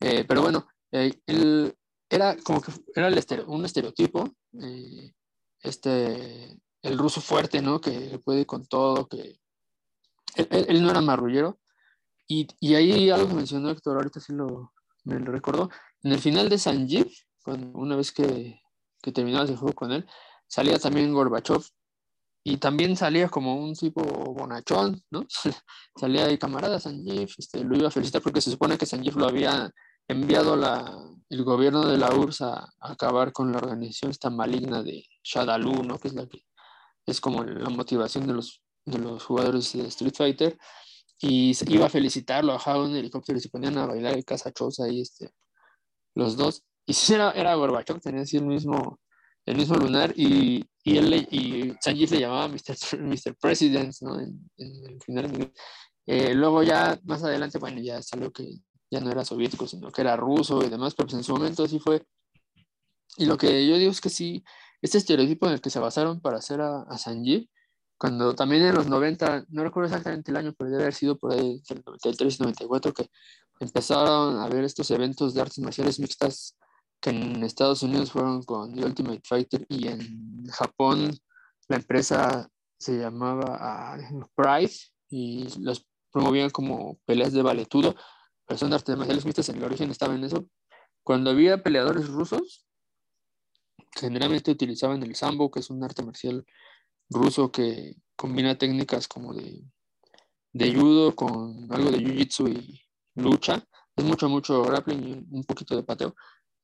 eh, pero bueno, eh, él era como que era un estereotipo, eh, este, el ruso fuerte, ¿no? Que puede con todo, que él, no era marrullero, y, y, ahí algo que mencionó Héctor, ahorita sí lo, me lo recordó. En el final de Sanjeev, una vez que, que terminabas el juego con él, salía también Gorbachev y también salía como un tipo bonachón, ¿no? salía ahí camarada Sanjeev, este, lo iba a felicitar porque se supone que Sanjeev lo había enviado la, el gobierno de la URSS a, acabar con la organización esta maligna de Shadaloo, ¿no? Que es la que es como la motivación de los, de los jugadores de Street Fighter y iba a felicitarlo, bajaba un helicóptero y se ponían a bailar el casachos ahí, este, los dos. Y sí, era, era Gorbachev, tenía así el mismo, el mismo lunar y, y él y Sanjif le llamaba Mr. Mr. President, ¿no? En, el final. Eh, luego ya más adelante, bueno, ya salió que ya no era soviético, sino que era ruso y demás, pero pues en su momento así fue. Y lo que yo digo es que sí, este estereotipo en el que se basaron para hacer a, Sanjif, cuando también en los 90, no recuerdo exactamente el año, pero debe haber sido por ahí, el 93 y 94, que empezaron a ver estos eventos de artes marciales mixtas que en Estados Unidos fueron con The Ultimate Fighter y en Japón la empresa se llamaba ah, Pride y los promovían como peleas de valetudo, pero son artes marciales mixtas, en el origen estaba en eso. Cuando había peleadores rusos, generalmente utilizaban el sambo, que es un arte marcial ruso que combina técnicas como de, de judo con algo de jiu-jitsu y lucha. Es mucho, mucho grappling y un poquito de pateo.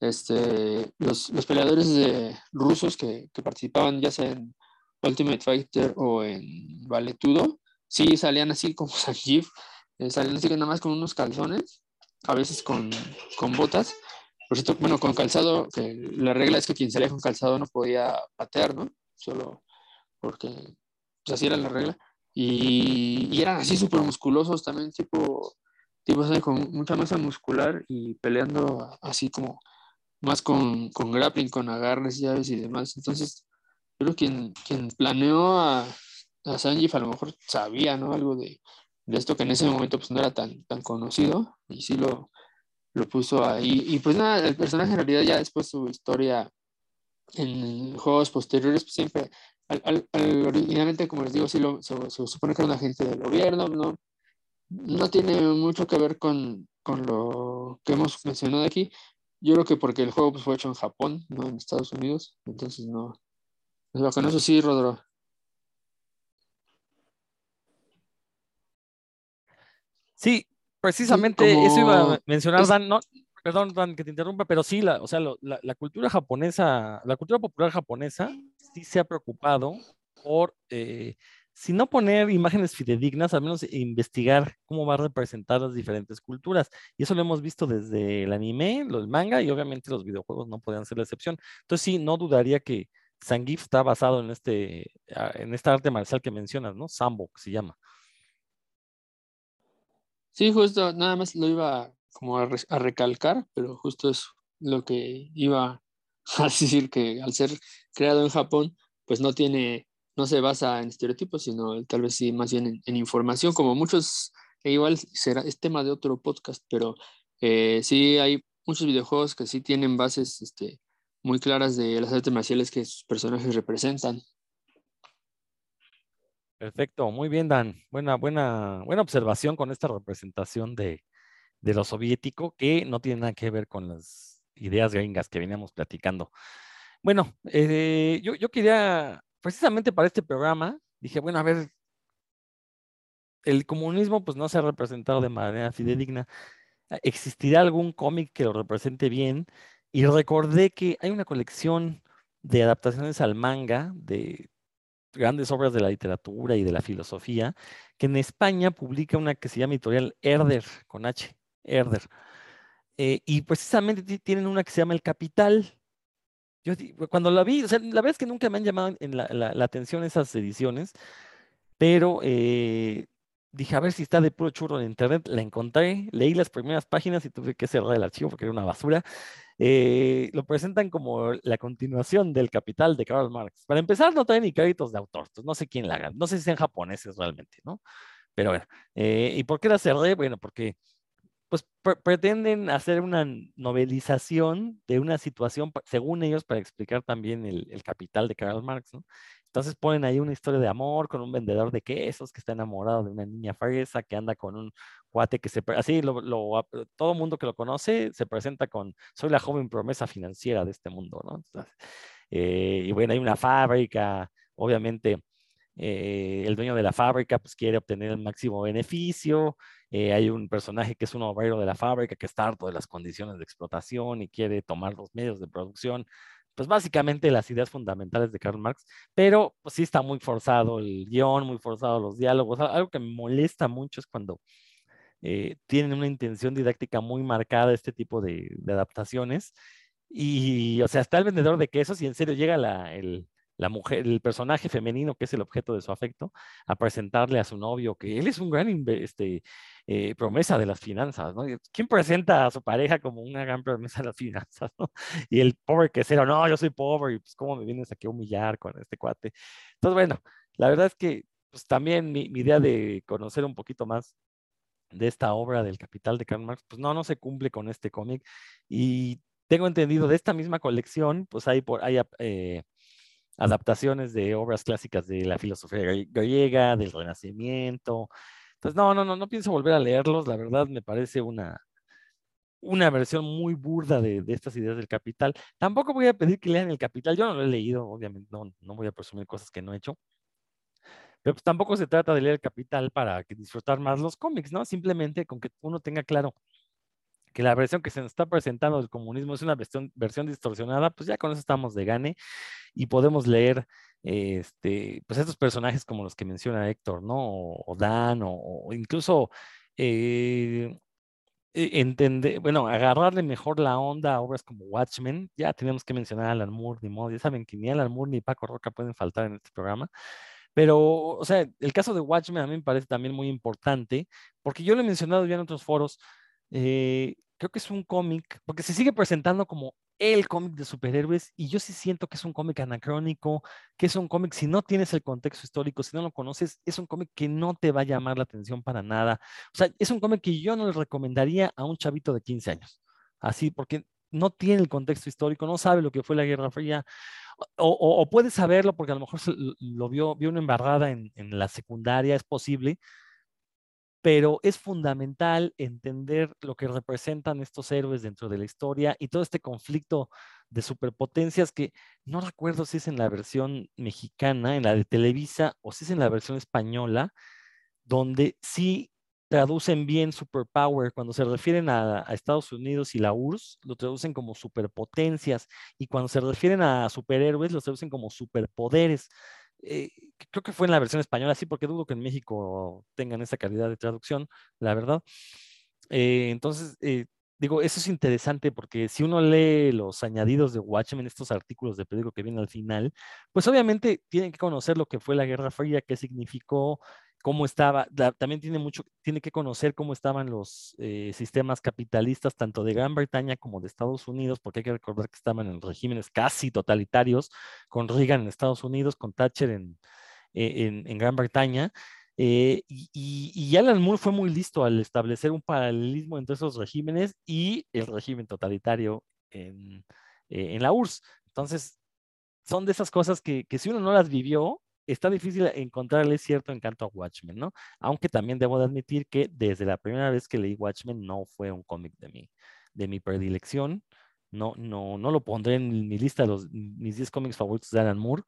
Este, los, los peleadores de, rusos que, que, participaban ya sea en Ultimate Fighter o en Valetudo, sí salían así como Sanjeev, eh, salían así nada más con unos calzones, a veces con, con botas. Por cierto, bueno, con calzado, que la regla es que quien salía con calzado no podía patear, ¿no? Solo porque pues, así era la regla. Y, eran así súper musculosos también, tipo, tipo con mucha masa muscular y peleando así como más con, con grappling, con agarres, llaves y demás. Entonces, creo que quien, quien planeó a, a Sanjif a lo mejor sabía, ¿no? Algo de, de, esto que en ese momento pues no era tan, tan conocido y sí lo, lo puso ahí. Y pues nada, el personaje en realidad ya después su historia en juegos posteriores pues, siempre al, originalmente, como les digo, sí lo, se, supone que era un agente del gobierno, no, no tiene mucho que ver con, con, lo que hemos mencionado aquí. Yo creo que porque el juego pues, fue hecho en Japón, no en Estados Unidos, entonces no. con eso sí, Rodro. Sí, precisamente eso iba a mencionar, Dan, no, perdón, Dan, que te interrumpa, pero sí, la, o sea, la, la, cultura japonesa, la cultura popular japonesa sí se ha preocupado por, eh, si no poner imágenes fidedignas, al menos investigar cómo va a representar las diferentes culturas. Y eso lo hemos visto desde el anime, el manga y obviamente los videojuegos no podían ser la excepción. Entonces sí, no dudaría que Sangif está basado en, este, en esta arte marcial que mencionas, ¿no? Sambo, que se llama. Sí, justo, nada más lo iba como a, a recalcar, pero justo es lo que iba Es decir, que al ser creado en Japón, pues no tiene, no se basa en estereotipos, sino tal vez sí más bien en, información, como muchos, e igual será, es tema de otro podcast, pero eh, sí hay muchos videojuegos que sí tienen bases este, muy claras de las artes marciales que sus personajes representan. Perfecto, muy bien, Dan. Buena, buena, buena observación con esta representación de, de lo soviético que no tiene nada que ver con las ideas gringas que veníamos platicando. Bueno, eh, yo, yo quería, precisamente para este programa, dije, bueno, a ver, el comunismo pues no se ha representado de manera fidedigna. ¿Existirá algún cómic que lo represente bien? Y recordé que hay una colección de adaptaciones al manga de grandes obras de la literatura y de la filosofía, que en España publica una que se llama editorial Herder, con H, Herder. Eh, y precisamente tienen una que se llama El Capital. yo cuando la vi, o sea, la verdad es que nunca me han llamado en la, atención esas ediciones, pero eh, dije, a ver si está de puro churro en internet, la encontré, leí las primeras páginas y tuve que cerrar el archivo porque era una basura. Eh, lo presentan como la continuación del Capital de Karl Marx. Para empezar, no trae ni créditos de autor, no sé quién la haga, no sé si sean japoneses realmente, ¿no? Pero bueno, eh, ¿y por qué la cerré? Bueno, porque pues pretenden hacer una novelización de una situación, según ellos, para explicar también el, el capital de Karl Marx, ¿no? Entonces ponen ahí una historia de amor con un vendedor de quesos que está enamorado de una niña fresa que anda con un cuate que se... Así, lo, todo mundo que lo conoce se presenta con, soy la joven promesa financiera de este mundo, ¿no? Eh, y bueno, hay una fábrica, obviamente eh, el dueño de la fábrica pues quiere obtener el máximo beneficio, eh, hay un personaje que es un obrero de la fábrica que está harto de las condiciones de explotación y quiere tomar los medios de producción pues básicamente las ideas fundamentales de Karl Marx, pero pues, sí está muy forzado el guion, muy forzado los diálogos. Algo que me molesta mucho es cuando eh, tienen una intención didáctica muy marcada este tipo de, adaptaciones. Y, o sea, está el vendedor de quesos y en serio llega la, el, la mujer, el personaje femenino que es el objeto de su afecto, a presentarle a su novio que él es un gran este, eh, promesa de las finanzas, ¿no? ¿Quién presenta a su pareja como una gran promesa de las finanzas, ¿no? Y el pobre quesero, no, yo soy pobre y pues cómo me vienes aquí a humillar con este cuate. Entonces, bueno, la verdad es que pues también mi, mi idea de conocer un poquito más de esta obra del Capital de Karl Marx, pues no, no se cumple con este cómic. Y tengo entendido de esta misma colección, pues hay, por, hay eh, adaptaciones de obras clásicas de la filosofía griega, del Renacimiento. Entonces, no, no, no, no pienso volver a leerlos. La verdad me parece una, una versión muy burda de, estas ideas del capital. Tampoco voy a pedir que lean el capital. Yo no lo he leído, obviamente, no, no voy a presumir cosas que no he hecho. Pero pues tampoco se trata de leer el capital para disfrutar más los cómics, ¿no? Simplemente con que uno tenga claro que la versión que se nos está presentando del comunismo es una versión, versión distorsionada, pues ya con eso estamos de gane y podemos leer este, pues estos personajes como los que menciona Héctor, ¿no? O, Dan, o, incluso eh, e, entender, bueno, agarrarle mejor la onda a obras como Watchmen. Ya tenemos que mencionar a Alan Moore, ni modo, ya saben que ni Alan Moore ni Paco Roca pueden faltar en este programa. Pero, o sea, el caso de Watchmen a mí me parece también muy importante, porque yo lo he mencionado ya en otros foros, eh, creo que es un cómic, porque se sigue presentando como el cómic de superhéroes y yo sí siento que es un cómic anacrónico, que es un cómic, si no tienes el contexto histórico, si no lo conoces, es un cómic que no te va a llamar la atención para nada. O sea, es un cómic que yo no le recomendaría a un chavito de 15 años, así, porque no tiene el contexto histórico, no sabe lo que fue la Guerra Fría, o, puede saberlo porque a lo mejor lo vio, vio una embarrada en, en la secundaria, es posible, pero es fundamental entender lo que representan estos héroes dentro de la historia y todo este conflicto de superpotencias que no recuerdo si es en la versión mexicana, en la de Televisa, o si es en la versión española, donde sí traducen bien superpower. Cuando se refieren a, a, Estados Unidos y la URSS, lo traducen como superpotencias. Y cuando se refieren a superhéroes, lo traducen como superpoderes. Eh, creo que fue en la versión española, sí, porque dudo que en México tengan esa calidad de traducción, la verdad. Eh, entonces, eh, digo, eso es interesante porque si uno lee los añadidos de Watchmen, estos artículos de periódico que vienen al final, pues obviamente tienen que conocer lo que fue la Guerra Fría, qué significó, cómo estaba, también tiene mucho, tiene que conocer cómo estaban los eh, sistemas capitalistas, tanto de Gran Bretaña como de Estados Unidos, porque hay que recordar que estaban en regímenes casi totalitarios, con Reagan en Estados Unidos, con Thatcher en, eh, en, Gran Bretaña. Eh, y, y, Alan Moore fue muy listo al establecer un paralelismo entre esos regímenes y el régimen totalitario en, en la URSS. Entonces, son de esas cosas que, que si uno no las vivió, está difícil encontrarle cierto encanto a Watchmen, ¿no? Aunque también debo de admitir que desde la primera vez que leí Watchmen no fue un cómic de mi, de mi predilección. No, no, no lo pondré en mi lista de los, mis 10 cómics favoritos de Alan Moore,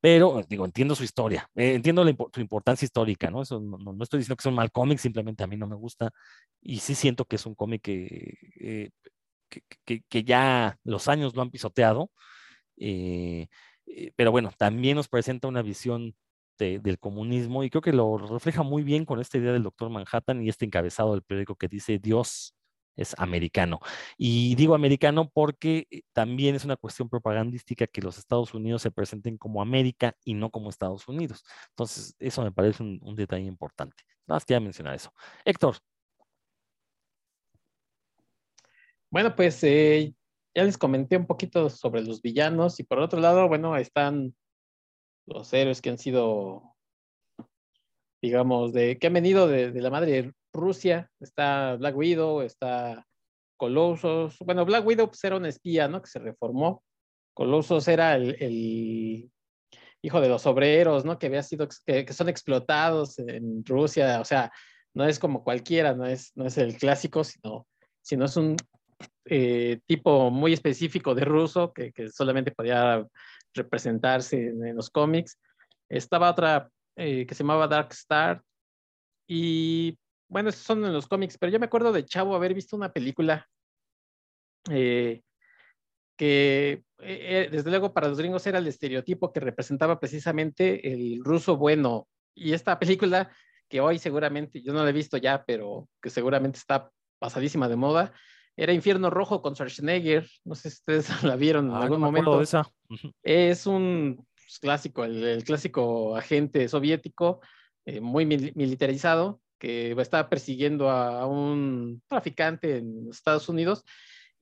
pero digo, entiendo su historia, eh, entiendo la, su importancia histórica, ¿no? Eso, no, estoy diciendo que es un mal cómic, simplemente a mí no me gusta y sí siento que es un cómic que, eh, que, que, ya los años lo han pisoteado. Eh, pero bueno, también nos presenta una visión del comunismo y creo que lo refleja muy bien con esta idea del doctor Manhattan y este encabezado del periódico que dice Dios es americano. Y digo americano porque eh, también es una cuestión propagandística que los Estados Unidos se presenten como América y no como Estados Unidos. Entonces, eso me parece un, detalle importante. Nada más quería mencionar eso. Héctor. Bueno, pues eh, ya les comenté un poquito sobre los villanos y por otro lado, bueno, están los héroes que han sido, digamos, de que han venido de, la madre Rusia, está Black Widow, está Colossus. Bueno, Black Widow pues, era un espía, ¿no? Que se reformó. Colossus era el, hijo de los obreros, ¿no? Que había sido, que, son explotados en Rusia. O sea, no es como cualquiera, no es, no es el clásico, sino, sino es un eh, tipo muy específico de ruso que, solamente podía representarse en, los cómics. Estaba otra eh, que se llamaba Dark Star y bueno, esos son en los cómics, pero yo me acuerdo de Chavo haber visto una película eh, que desde luego para los gringos era el estereotipo que representaba precisamente el ruso bueno. Y esta película, que hoy seguramente, yo no la he visto ya, pero que seguramente está pasadísima de moda, era Infierno Rojo con Schwarzenegger. No sé si ustedes la vieron en algún momento. esa. Es un pues, clásico, el, clásico agente soviético, muy militarizado, que está persiguiendo a un traficante en Estados Unidos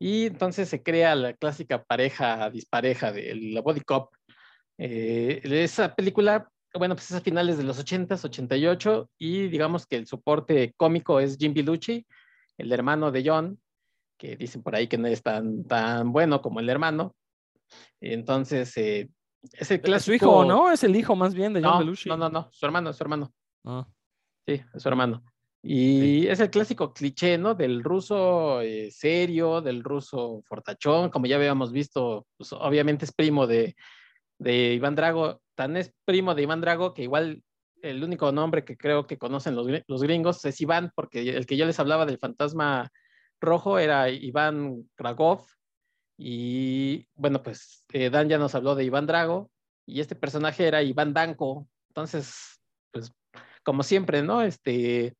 y entonces se crea la clásica pareja dispareja de la body cop. Eh, esa película, bueno, pues es a finales de los 80s, 88 y digamos que el soporte cómico es Jim Belushi, el hermano de John, que dicen por ahí que no es tan, tan bueno como el hermano. Entonces, eh, es el clásico... su hijo, ¿no? Es el hijo más bien de John Belushi. No, no, no, su hermano, su hermano. Ah. Sí, es su hermano. Y es el clásico cliché, ¿no? Del ruso eh, serio, del ruso fortachón, como ya habíamos visto, pues obviamente es primo de, de Iván Drago, tan es primo de Iván Drago que igual el único nombre que creo que conocen los, los gringos es Iván, porque el que yo les hablaba del fantasma rojo era Iván Kragov. Y bueno, pues eh, Dan ya nos habló de Iván Drago y este personaje era Iván Danko. Entonces, pues como siempre, ¿no? Este,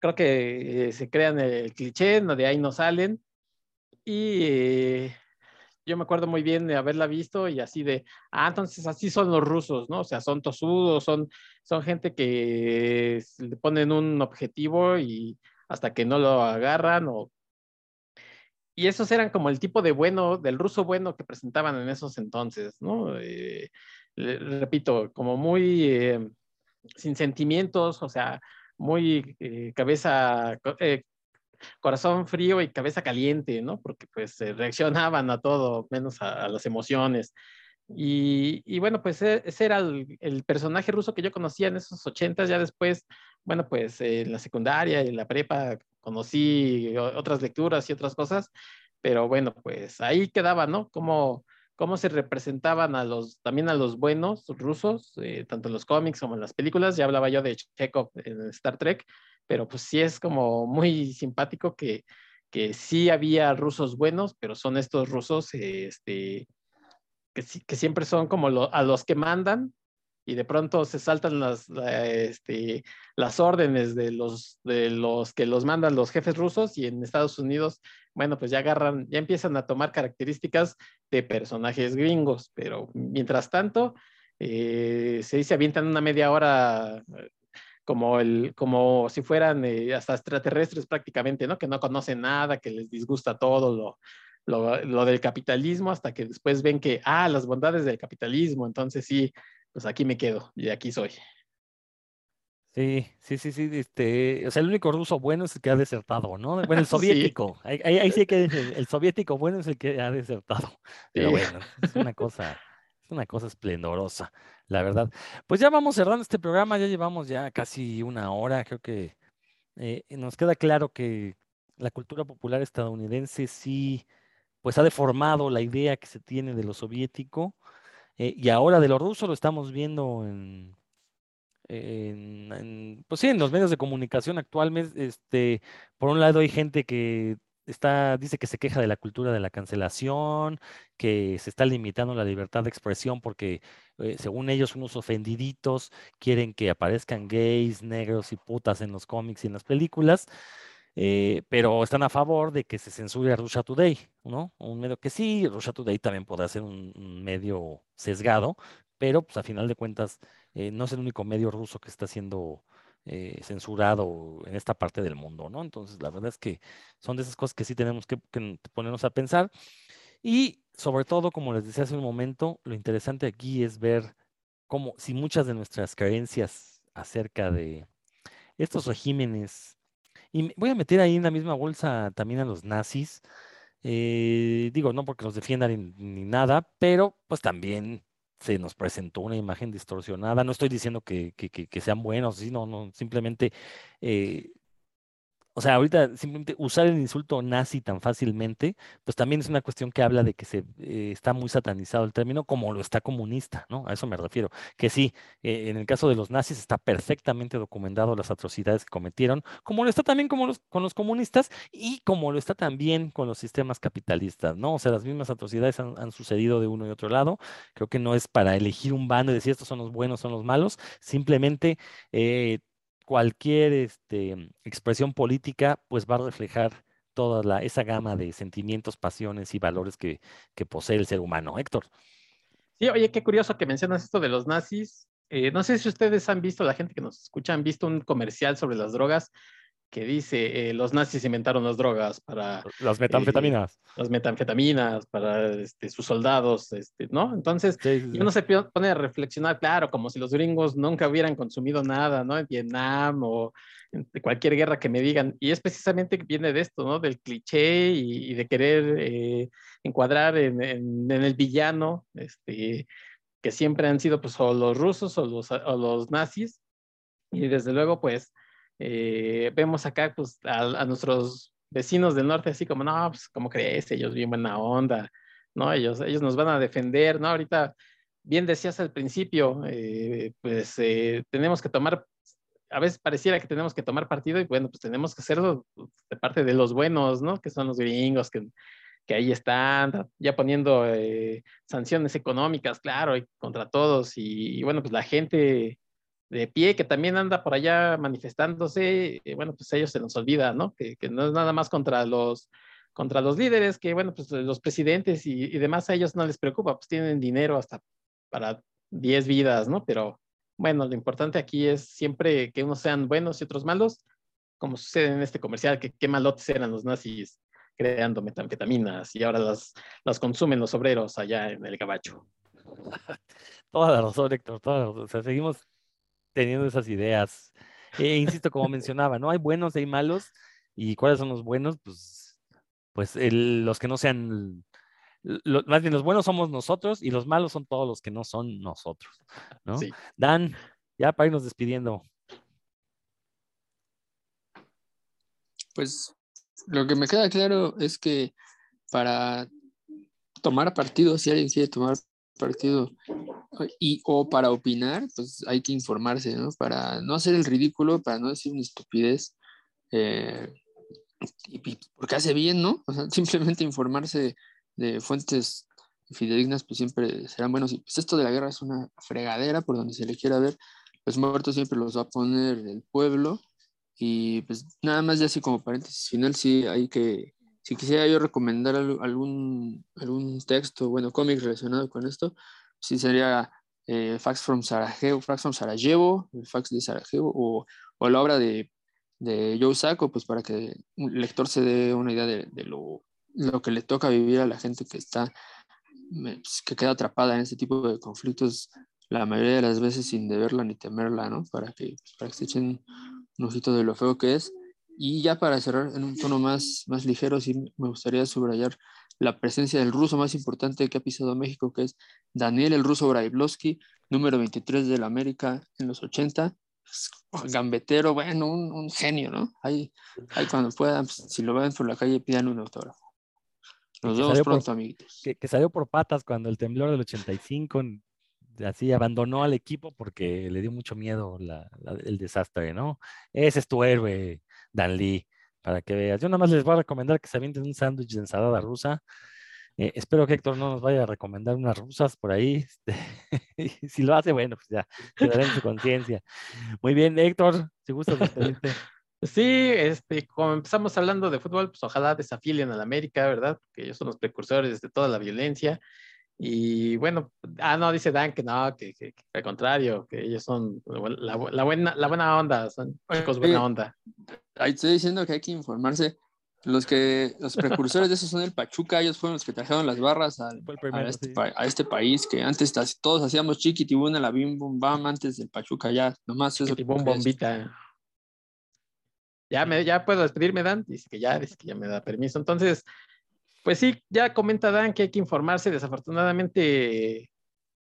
creo que eh, se crean el cliché, de ahí no salen. Y eh, yo me acuerdo muy bien de haberla visto y así de, ah, entonces así son los rusos, ¿no? O sea, son tosudos, son, son gente que le ponen un objetivo y hasta que no lo agarran o... Y esos eran como el tipo de bueno, del ruso bueno que presentaban en esos entonces, ¿no? Eh, repito, como muy sin sentimientos, o sea, muy eh, cabeza, eh, corazón frío y cabeza caliente, ¿no? Porque pues reaccionaban a todo, menos a, las emociones. Y, bueno, pues e, ese era el, personaje ruso que yo conocía en esos ochentas, ya después, bueno, pues en la secundaria y en la prepa conocí otras lecturas y otras cosas, pero bueno, pues ahí quedaba, ¿no? Como cómo se representaban a los, también a los buenos rusos, eh, tanto en los cómics como en las películas. Ya hablaba yo de Chekhov en Star Trek, pero pues sí es como muy simpático que, que sí había rusos buenos, pero son estos rusos este, que siempre son como a los que mandan y de pronto se saltan las, este, las órdenes de los, de los que los mandan los jefes rusos y en Estados Unidos, bueno, pues ya agarran, ya empiezan a tomar características de personajes gringos, pero mientras tanto, eh, se dice, avientan una media hora como, el, como si fueran eh, hasta extraterrestres prácticamente, ¿no? Que no conocen nada, que les disgusta todo lo, lo, lo, del capitalismo, hasta que después ven que, ah, las bondades del capitalismo, entonces sí, pues aquí me quedo y aquí soy. Sí, sí, sí, sí, este, o sea, el único ruso bueno es el que ha desertado, ¿no? Bueno, el soviético, ahí, ahí, sí que el, soviético bueno es el que ha desertado, pero bueno, es una cosa, es una cosa esplendorosa, la verdad. Pues ya vamos cerrando este programa, ya llevamos ya casi una hora, creo que eh, nos queda claro que la cultura popular estadounidense sí, pues ha deformado la idea que se tiene de lo soviético, eh, y ahora de lo ruso lo estamos viendo en, pues sí, en los medios de comunicación actualmente. Este, por un lado hay gente que está, dice que se queja de la cultura de la cancelación, que se está limitando la libertad de expresión porque, eh, según ellos, unos ofendiditos quieren que aparezcan gays, negros y putas en los cómics y en las películas. Eh, pero están a favor de que se censure a Russia Today, ¿no? Un medio que sí, Russia Today también podrá ser un, medio sesgado, pero pues a final de cuentas eh, no es el único medio ruso que está siendo eh, censurado en esta parte del mundo, ¿no? Entonces, la verdad es que son de esas cosas que sí tenemos que, que ponernos a pensar. Y sobre todo, como les decía hace un momento, lo interesante aquí es ver cómo, si muchas de nuestras creencias acerca de estos regímenes, y voy a meter ahí en la misma bolsa también a los nazis, eh, digo, no porque los defiendan ni, nada, pero pues también se nos presentó una imagen distorsionada. No estoy diciendo que, que sean buenos, sino no, simplemente eh, o sea, ahorita simplemente usar el insulto nazi tan fácilmente, pues también es una cuestión que habla de que se eh, está muy satanizado el término, como lo está comunista, ¿no? A eso me refiero. Que sí, eh, en el caso de los nazis está perfectamente documentado las atrocidades que cometieron, como lo está también como los, con los comunistas y como lo está también con los sistemas capitalistas, ¿no? O sea, las mismas atrocidades han, han sucedido de uno y otro lado. Creo que no es para elegir un bando y decir estos son los buenos, son los malos, simplemente eh, cualquier este, expresión política pues va a reflejar toda la, esa gama de sentimientos, pasiones y valores que, que posee el ser humano. Héctor. Sí, oye, qué curioso que mencionas esto de los nazis. Eh, no sé si ustedes han visto, la gente que nos escucha, han visto un comercial sobre las drogas que dice, eh, los nazis inventaron las drogas para... Las metanfetaminas. Eh, las metanfetaminas para este, sus soldados, este, ¿no? Entonces, sí, sí, sí. uno se pone a reflexionar, claro, como si los gringos nunca hubieran consumido nada, ¿no? En Vietnam o en cualquier guerra que me digan. Y es precisamente que viene de esto, ¿no? Del cliché y, y de querer eh, encuadrar en, en, en, el villano, este, que siempre han sido pues o los rusos o los, o los nazis. Y desde luego, pues, eh, vemos acá pues, a, a, nuestros vecinos del norte así como, no, pues, ¿cómo crees? Ellos bien buena onda, ¿no? Ellos, ellos nos van a defender, ¿no? Ahorita, bien decías al principio, eh, pues eh, tenemos que tomar, a veces pareciera que tenemos que tomar partido y bueno, pues tenemos que hacerlo de parte de los buenos, ¿no? Que son los gringos, que, que ahí están, ya poniendo eh, sanciones económicas, claro, y contra todos. Y, y, bueno, pues la gente de pie que también anda por allá manifestándose, eh, bueno, pues a ellos se nos olvida, ¿no? Que, que, no es nada más contra los, contra los líderes, que bueno, pues los presidentes y, y, demás a ellos no les preocupa, pues tienen dinero hasta para 10 vidas, ¿no? Pero bueno, lo importante aquí es siempre que unos sean buenos y otros malos, como sucede en este comercial, que qué malotes eran los nazis creando metanfetaminas y ahora las, las consumen los obreros allá en el gabacho. Toda la razón, Héctor, toda la razón. O sea, seguimos teniendo esas ideas. E insisto, como mencionaba, ¿no? Hay buenos, hay malos. ¿Y cuáles son los buenos? Pues, pues el, los que no sean, lo, más bien los buenos somos nosotros y los malos son todos los que no son nosotros, ¿no? Sí. Dan, ya para irnos despidiendo. Pues lo que me queda claro es que para tomar partido, si alguien quiere tomar partido y o para opinar, pues hay que informarse, ¿no? Para no hacer el ridículo, para no decir una estupidez, eh, porque hace bien, ¿no? O sea, simplemente informarse de, de, fuentes fidedignas, pues siempre serán buenos. Y pues esto de la guerra es una fregadera por donde se le quiera ver. Los muertos siempre los va a poner el pueblo. Y pues nada más ya así como paréntesis final, sí hay que si quisiera yo recomendar algún, algún texto, bueno, cómic relacionado con esto, sí sería eh, Fax from Sarajevo, Fax from Sarajevo, el Fax de Sarajevo, o, o la obra de, de Joe Sacco, pues para que un lector se dé una idea de, de lo, lo, que le toca vivir a la gente que está, pues, que queda atrapada en este tipo de conflictos la mayoría de las veces sin deberla ni temerla, ¿no? Para que, para que se echen un ojito de lo feo que es. Y ya para cerrar en un tono más, más ligero, sí me gustaría subrayar la presencia del ruso más importante que ha pisado México, que es Daniel el ruso Brailovsky, número 23 de la América en los 80. Gambetero, bueno, un, un genio, ¿no? Ahí, ahí cuando puedan, pues, si lo ven por la calle, pidan un autógrafo. Nos vemos pronto, por, amiguitos. Que, que, salió por patas cuando el temblor del 85 así abandonó al equipo porque le dio mucho miedo la, la, el desastre, ¿no? Ese es tu héroe, Dan Lee, para que veas. Yo nada más les voy a recomendar que se avienten un sándwich de ensalada rusa. Eh, espero que Héctor no nos vaya a recomendar unas rusas por ahí. Si lo hace, bueno, pues ya, quedará en su conciencia. Muy bien, Héctor, si gustas despedirte. Sí, este, como empezamos hablando de fútbol, pues ojalá desafílen a la América, ¿verdad? Que ellos son los precursores de toda la violencia. Y bueno, ah, no, dice Dan que no, que, que, que al contrario, que ellos son la, la, buena, la buena onda, son chicos buena onda. Ahí estoy diciendo que hay que informarse. Los que los precursores de eso son el Pachuca, ellos fueron los que trajeron las barras al, primero, a, este, sí. a este país, que antes todos hacíamos chiquitibuna, la bim bum bam, antes del Pachuca ya, nomás eso. Bom, bombita. Ya, me, ya puedo despedirme, Dan. Dice que ya, dice que ya me da permiso. Entonces, pues sí, ya comenta Dan que hay que informarse. Desafortunadamente,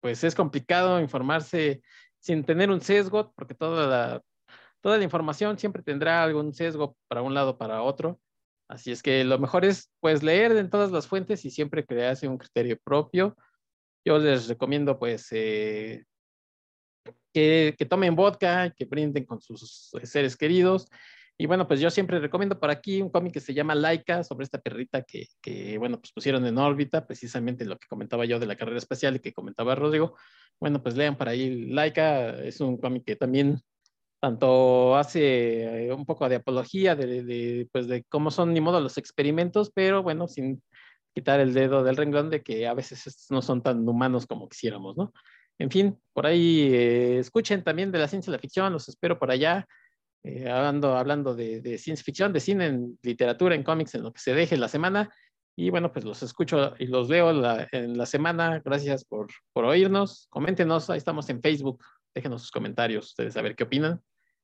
pues es complicado informarse sin tener un sesgo, porque toda la, toda la información siempre tendrá algún sesgo para un lado para otro. Así es que lo mejor es pues leer en todas las fuentes y siempre crearse un criterio propio. Yo les recomiendo pues eh, que, que, tomen vodka, que brinden con sus seres queridos. Y bueno, pues yo siempre recomiendo por aquí un cómic que se llama Laika, sobre esta perrita que, que, bueno, pues pusieron en órbita, precisamente lo que comentaba yo de la carrera espacial y que comentaba Rodrigo. Bueno, pues lean por ahí Laika, es un cómic que también tanto hace eh, un poco de apología de, de, pues de cómo son ni modo los experimentos, pero bueno, sin quitar el dedo del renglón de que a veces no son tan humanos como quisiéramos, ¿no? En fin, por ahí eh, escuchen también de la ciencia y la ficción, los espero por allá, eh, hablando, hablando de, de, ciencia ficción, de cine, en literatura, en cómics, en lo que se deje la semana. Y bueno, pues los escucho y los leo la, en la semana. Gracias por, por oírnos. Coméntenos, ahí estamos en Facebook. Déjenos sus comentarios, ustedes a ver qué opinan.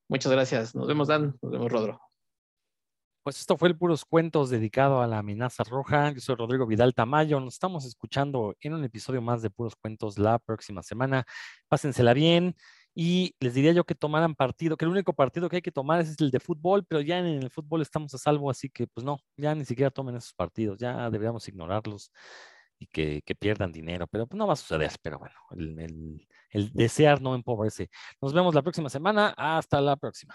Muchas gracias. Nos vemos, Dan. Nos vemos, Rodro. Pues esto fue el Puros Cuentos dedicado a la amenaza roja. Yo soy Rodrigo Vidal Tamayo. Nos estamos escuchando en un episodio más de Puros Cuentos la próxima semana. Pásensela bien. Y les diría yo que tomaran partido, que el único partido que hay que tomar es el de fútbol, pero ya en el fútbol estamos a salvo, así que pues no, ya ni siquiera tomen esos partidos, ya deberíamos ignorarlos y que, que pierdan dinero, pero pues no va a suceder, pero bueno, el, el, el desear no empobrece. Nos vemos la próxima semana, hasta la próxima.